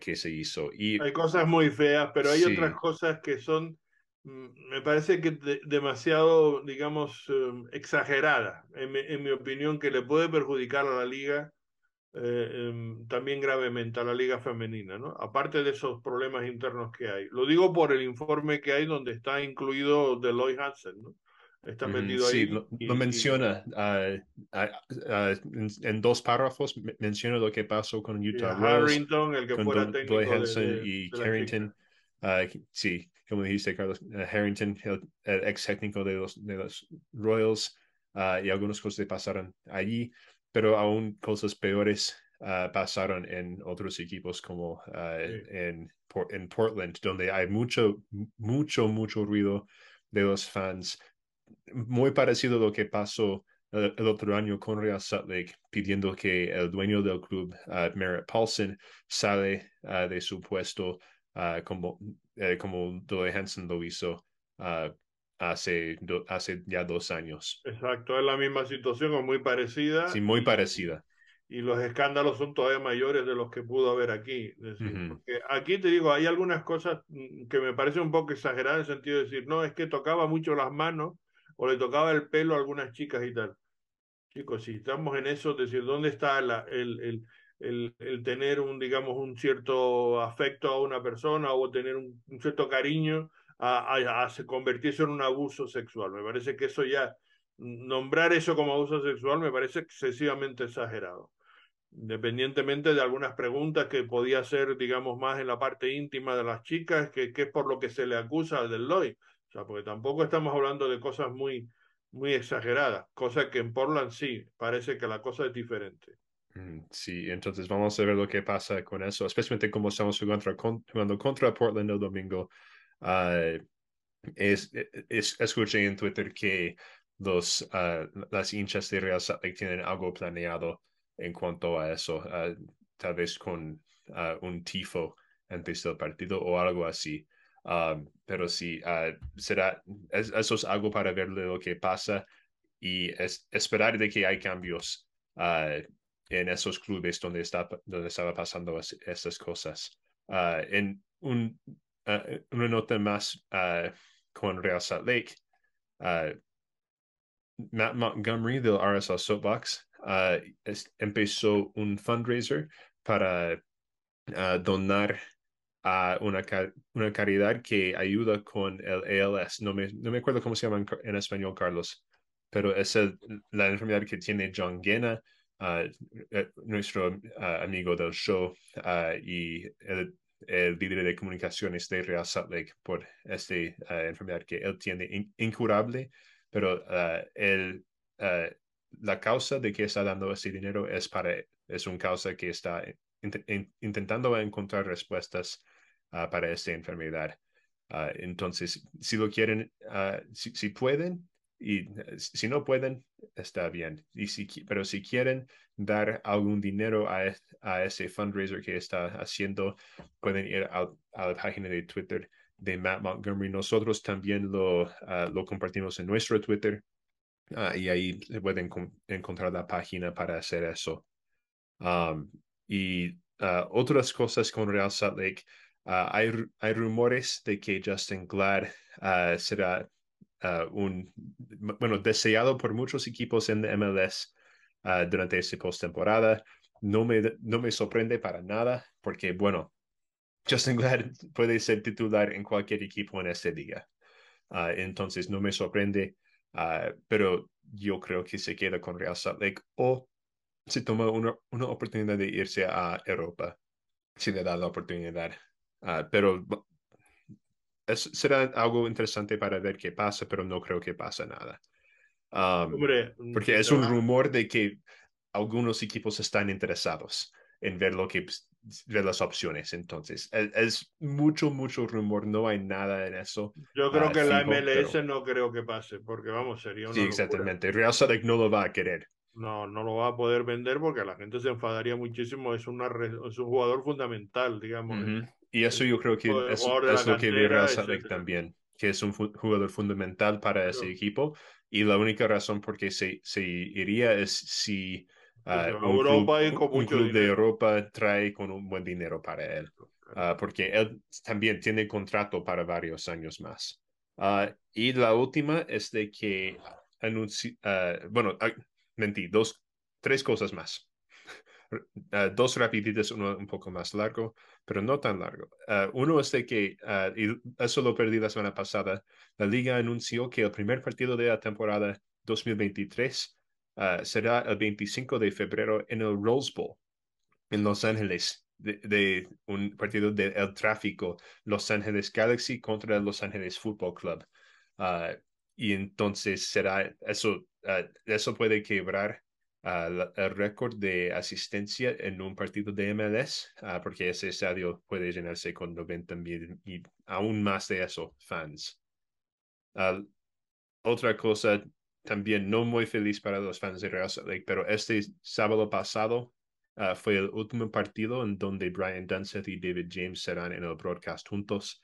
que se hizo. Y, hay cosas muy feas, pero hay otras cosas que son Mm, me parece que demasiado, digamos, em, exagerada, en mi, en mi, opinión, que le puede perjudicar a la liga eh, em, también gravemente, a la liga femenina, ¿no? Aparte de esos problemas internos que hay. Lo digo por el informe que hay donde está incluido Deloitte Hansen, ¿no? Está metido ahí. Sí, lo, menciona en, dos párrafos, menciona lo que pasó con Utah Harrington, el que fuera técnico de, y Carrington. Ah, sí, como dijiste, Carlos eh, Harrington, el, ex técnico de los, de los Royals, uh, y algunas cosas pasaron allí, pero aún cosas peores uh, pasaron en otros equipos como sí. en, en Portland, donde hay mucho, mucho, mucho ruido de los fans. Muy parecido a lo que pasó el, el otro año con Real Salt Lake, pidiendo que el dueño del club, Merritt Paulson, sale de su puesto Uh, como, eh, como Doyle Hansen lo hizo uh, hace, do, hace ya dos años. Exacto, es la misma situación o muy parecida. Sí, muy parecida. Y los escándalos son todavía mayores de los que pudo haber aquí. Decir, uh -huh. porque aquí te digo, hay algunas cosas mm, que me parecen un poco exageradas en el sentido de decir, no, es que tocaba mucho las manos o le tocaba el pelo a algunas chicas y tal. Chicos, si estamos en eso, decir, ¿dónde está la, el, el, el, el, tener un, digamos, un cierto afecto a una persona o tener un, cierto cariño a, a, convertirse en un abuso sexual. Me parece que eso ya, nombrar eso como abuso sexual me parece excesivamente exagerado. Independientemente de algunas preguntas que podía hacer, digamos, más en la parte íntima de las chicas, que, que es por lo que se le acusa al del LOI. O sea, porque tampoco estamos hablando de cosas muy, muy exageradas, cosa que en Portland sí, parece que la cosa es diferente. Mm, sí, entonces vamos a ver lo que pasa con eso, especialmente como estamos jugando, jugando contra Portland el domingo. Uh, es, e, es, escuché en Twitter que los, uh, las hinchas de Real Salt Lake tienen algo planeado en cuanto a eso, uh, tal vez con un tifo antes del partido o algo así. Pero sí, será, es, eso es algo para ver lo que pasa y es, esperar de que hay cambios en esos clubes donde, está, donde estaba pasando es, esas cosas. Uh, en un, uh, una nota más uh, con Real Salt Lake, Matt Montgomery del RSL Soapbox empezó un fundraiser para donar a una, una caridad que ayuda con el ALS. No me, no me acuerdo cómo se llama en, español, Carlos, pero es la enfermedad que tiene John Gena, eh, nuestro amigo del show y el, líder de comunicaciones de Real Salt Lake por esta enfermedad que él tiene incurable, pero el, la causa de que está dando ese dinero es para es una causa que está intentando encontrar respuestas ah, para esta enfermedad. Ah, entonces, si lo quieren, ah, si, pueden, y si no pueden, está bien. Y si, pero si quieren dar algún dinero a, a ese fundraiser que está haciendo, pueden ir a, la página de Twitter de Matt Montgomery. Nosotros también lo, lo compartimos en nuestro Twitter y ahí pueden encontrar la página para hacer eso. Um, y uh, otras cosas con Real Salt Lake, uh, hay, hay rumores de que Justin Glad uh, será un, bueno, deseado por muchos equipos en MLS durante esta postemporada. No me, no me sorprende para nada, porque, bueno, Justin Glad puede ser titular en cualquier equipo en esta liga. entonces, no me sorprende, pero yo creo que se queda con Real Salt Lake o se toma una, una oportunidad de irse a Europa, si le da la oportunidad. Uh, pero es, será algo interesante para ver qué pasa, pero no creo que pase nada. Um, Hombre, mm, porque es un rumor de que algunos equipos están interesados en ver lo que ver las opciones. Entonces, es, es, mucho, mucho rumor, no hay nada en eso. Yo creo uh, que la MLS no creo que pase, porque vamos, sería una Sí, exactamente. Real Salt no lo va a querer. No, no lo va a poder vender porque la gente se enfadaría muchísimo. Es, una, es un jugador fundamental, digamos. Y eso yo creo que es, lo que Real también, que es un jugador fundamental para ese equipo. Y la única razón por qué se, se iría es si uh, un, Europa club, un club de Europa trae con un buen dinero para él. Uh, porque él también tiene contrato para varios años más. Uh, y la última es de que anunció, bueno, mentí, dos, tres cosas más. Uh, dos rapiditas, uno un poco más largo, pero no tan largo. Uh, uno es de que, uh, y eso lo perdí la semana pasada, la liga anunció que el primer partido de la temporada 2023 será el 25 de febrero en el Rose Bowl en Los Ángeles, de, un partido del el tráfico, Los Ángeles Galaxy contra Los Ángeles Football Club. y entonces será eso Ah, eso puede quebrar uh, el récord de asistencia en un partido de MLS, ah, porque ese estadio puede llenarse con 90 mil y aún más de eso, fans. otra cosa, también no muy feliz para los fans de Real Salt Lake, pero este sábado pasado fue el último partido en donde Brian Dunseth y David James serán en el broadcast juntos.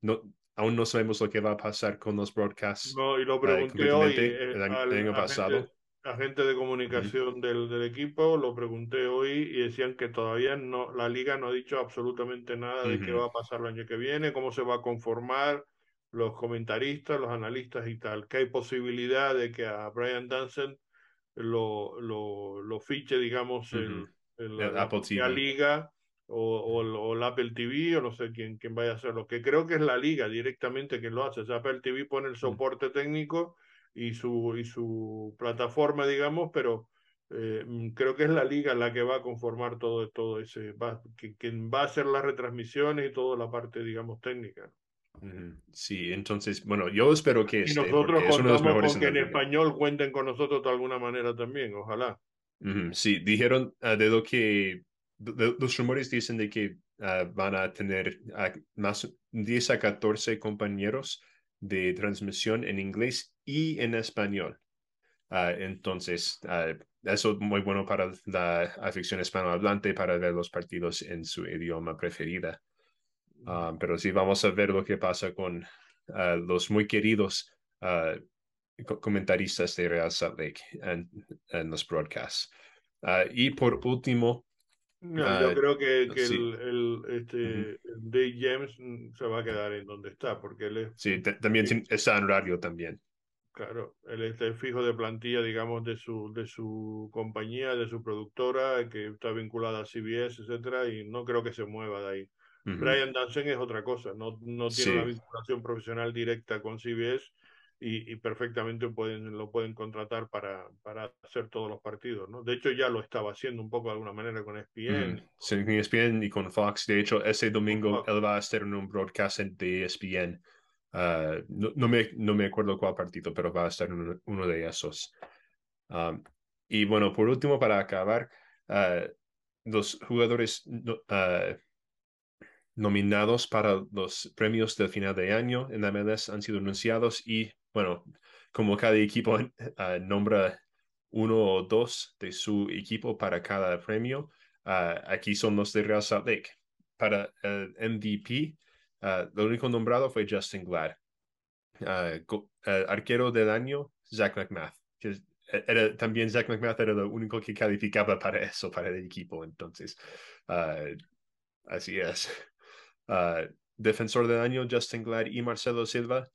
No, aún no sabemos lo que va a pasar con los broadcasts. No, y lo pregunté hoy eh, el año, pasado. Agente, de comunicación del, del, equipo, lo pregunté hoy y decían que todavía no, la liga no ha dicho absolutamente nada de qué va a pasar el año que viene, cómo se va a conformar los comentaristas, los analistas y tal, que hay posibilidad de que a Brian Dansen lo, lo, lo fiche, digamos, el, la liga o, o, el Apple TV o no sé quién, quién vaya a hacerlo, que creo que es la liga directamente quien lo hace. O sea, Apple TV pone el soporte técnico y su, y su plataforma, digamos, pero eh, mm, creo que es la liga la que va a conformar todo, todo ese, va, que, quien va a hacer las retransmisiones y toda la parte, digamos, técnica. Sí, entonces, bueno, yo espero que... Y nosotros contamos con que en, español cuenten con nosotros de alguna manera también, ojalá. Sí, dijeron uh, de lo que los rumores dicen de que ah, van a tener uh, más 10 a 14 compañeros de transmisión en inglés y en español. Ah, entonces, eso es muy bueno para la afición hispanohablante para ver los partidos en su idioma preferida. pero sí, vamos a ver lo que pasa con los muy queridos comentaristas de Real Salt Lake en, en los broadcasts. y por último, yo ah, creo que, que el, el, este, Dave James mm, se va a quedar en donde está, porque él es... Sí, también está en también. Claro, él está el fijo de plantilla, digamos, de su, de su compañía, de su productora, que está vinculada a CBS, etcétera, y no creo que se mueva de ahí. Brian Dansen es otra cosa, no, no tiene una vinculación profesional directa con CBS y, perfectamente pueden, lo pueden contratar para, para hacer todos los partidos, ¿no? De hecho ya lo estaba haciendo un poco de alguna manera con ESPN. Sí, con ESPN y con Fox. De hecho, ese domingo él va a estar en un broadcast de ESPN. Ah, no, me, no me acuerdo cuál partido, pero va a estar en uno, de esos. Ah, y bueno, por último, para acabar, uh, los jugadores nominados para los premios del final de año en la MLS han sido anunciados y, bueno, como cada equipo nombra uno o dos de su equipo para cada premio, aquí son los de Real Salt Lake. Para el MVP, lo único nombrado fue Justin Glad. arquero del año, Zach McMath. E, era, también Zach McMath era lo único que calificaba para eso, para el equipo. Entonces, uh, así es. Uh, defensor del año, Justin Glad y Marcelo Silva.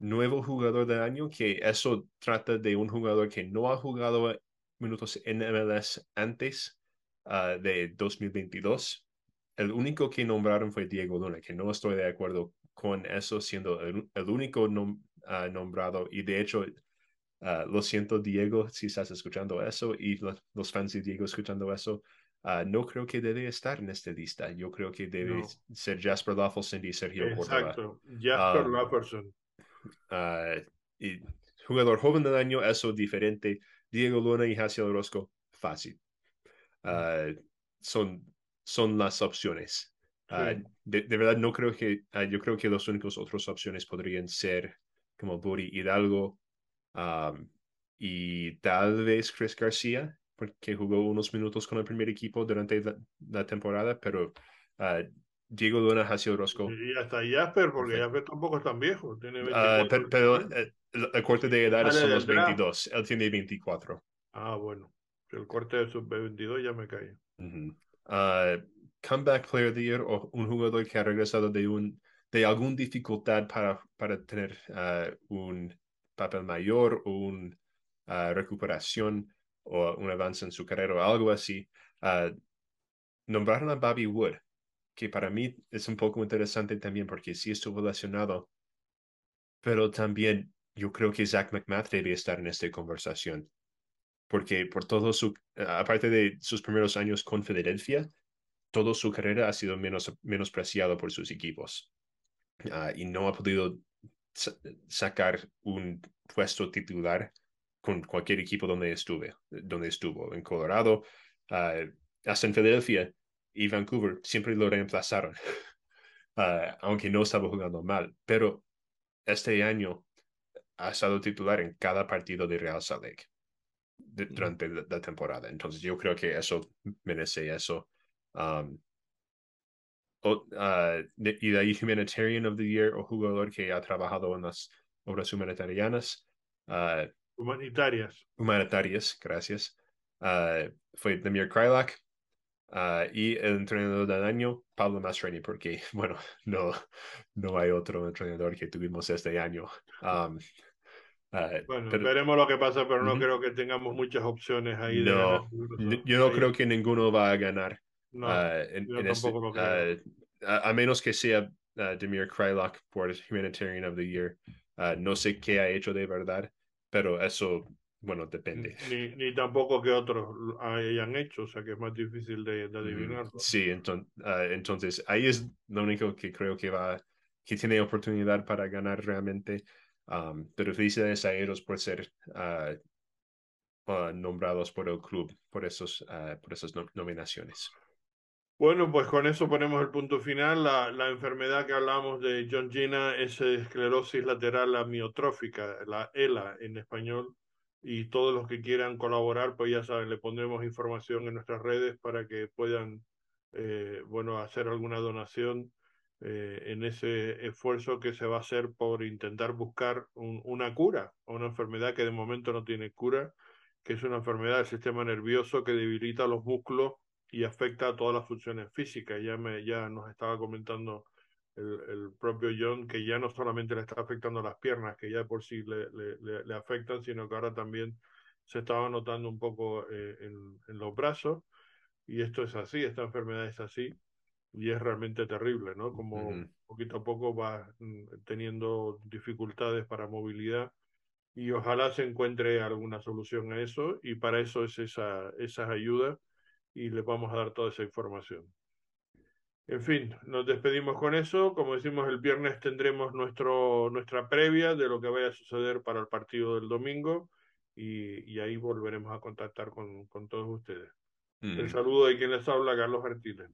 Nuevo jugador del año, que eso trata de un jugador que no ha jugado minutos en MLS antes uh, de 2022. El único que nombraron fue Diego Luna, que no estoy de acuerdo con eso, siendo el, único nombrado. Y de hecho, Ah, lo siento, Diego, si estás escuchando eso y los, fans de Diego escuchando eso. Uh, no creo que debe estar en esta lista. Yo creo que debe ser Jasper Laffelson y Sergio Córdoba. Exacto, Jasper y jugador joven del año, eso diferente. Diego Luna y Haciel Orozco, fácil. son, son las opciones. De, de, verdad, no creo que, yo creo que las únicas otras opciones podrían ser como Buri Hidalgo, y tal vez Chris García, porque jugó unos minutos con el primer equipo durante la, temporada, pero Diego Luna, Hacio Rosco. Y hasta Jasper, porque Jasper tampoco es tan viejo. Tiene ah, pero, eh, el, corte de edad son los 22, él tiene 24. Ah, bueno. El corte de sub 22 ya me cae. Uh comeback Player of the Year o un jugador que ha regresado de, un, de alguna dificultad para, para tener un papel mayor o una ah, recuperación o un avance en su carrera o algo así, nombraron a Bobby Wood, que para mí es un poco interesante también porque sí estuvo lesionado, pero también yo creo que Zach McMath debe estar en esta conversación, porque por todo su, aparte de sus primeros años con Filadelfia, toda su carrera ha sido menos, menospreciado por sus equipos ah, y no ha podido sacar un puesto titular con cualquier equipo donde estuve, donde estuvo, en Colorado, uh, hasta en Filadelfia y Vancouver, siempre lo reemplazaron, uh, aunque no estaba jugando mal, pero este año ha estado titular en cada partido de Real Salt Lake durante la, temporada. Entonces yo creo que eso merece eso. Um, uh, y de ahí Humanitarian of the Year o jugador que ha trabajado en las obras humanitarianas. Uh, humanitarias. Humanitarias, gracias. Uh, fue Demir Krylak. Y el entrenador del año, Pablo Mastroeni, porque, bueno, no, no hay otro entrenador que tuvimos este año. Um, bueno, veremos lo que pasa, pero no creo que tengamos muchas opciones ahí. No, yo no creo que ninguno va a ganar. No, uh, en, en este, uh, a, a, menos que sea Demir Krylak por Humanitarian of the Year. no sé qué ha hecho de verdad, pero eso, bueno, depende. Ni, ni tampoco que otros hayan hecho, o sea que es más difícil de, de adivinar. Sí, entonces, entonces ahí es lo único que creo que va, que tiene oportunidad para ganar realmente. Um, pero felicidades a ellos por ser nombrados por el club por, esos, por esas nominaciones. Bueno, pues con eso ponemos el punto final. La, la enfermedad que hablamos de John Gina es esclerosis lateral amiotrófica, la ELA en español. Y todos los que quieran colaborar, pues ya saben, le pondremos información en nuestras redes para que puedan, eh, bueno, hacer alguna donación eh, en ese esfuerzo que se va a hacer por intentar buscar una cura a una enfermedad que de momento no tiene cura, que es una enfermedad del sistema nervioso que debilita los músculos y afecta a todas las funciones físicas. Ya, me, ya nos estaba comentando el, el, propio John que ya no solamente le está afectando las piernas, que ya por sí le, le, le afectan, sino que ahora también se estaba notando un poco eh, en, en, los brazos. Y esto es así, esta enfermedad es así. y es realmente terrible, ¿no? Como poquito a poco va mm, teniendo dificultades para movilidad y ojalá se encuentre alguna solución a eso y para eso es esa, esas ayudas y les vamos a dar toda esa información. En fin, nos despedimos con eso. Como decimos, el viernes tendremos nuestro, nuestra previa de lo que vaya a suceder para el partido del domingo y, y ahí volveremos a contactar con, con todos ustedes. El saludo de quien les habla, Carlos Artiles.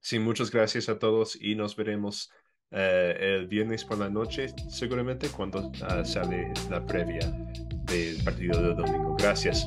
Sí, muchas gracias a todos y nos veremos eh, el viernes por la noche, seguramente cuando ah, sale la previa del partido del domingo. Gracias.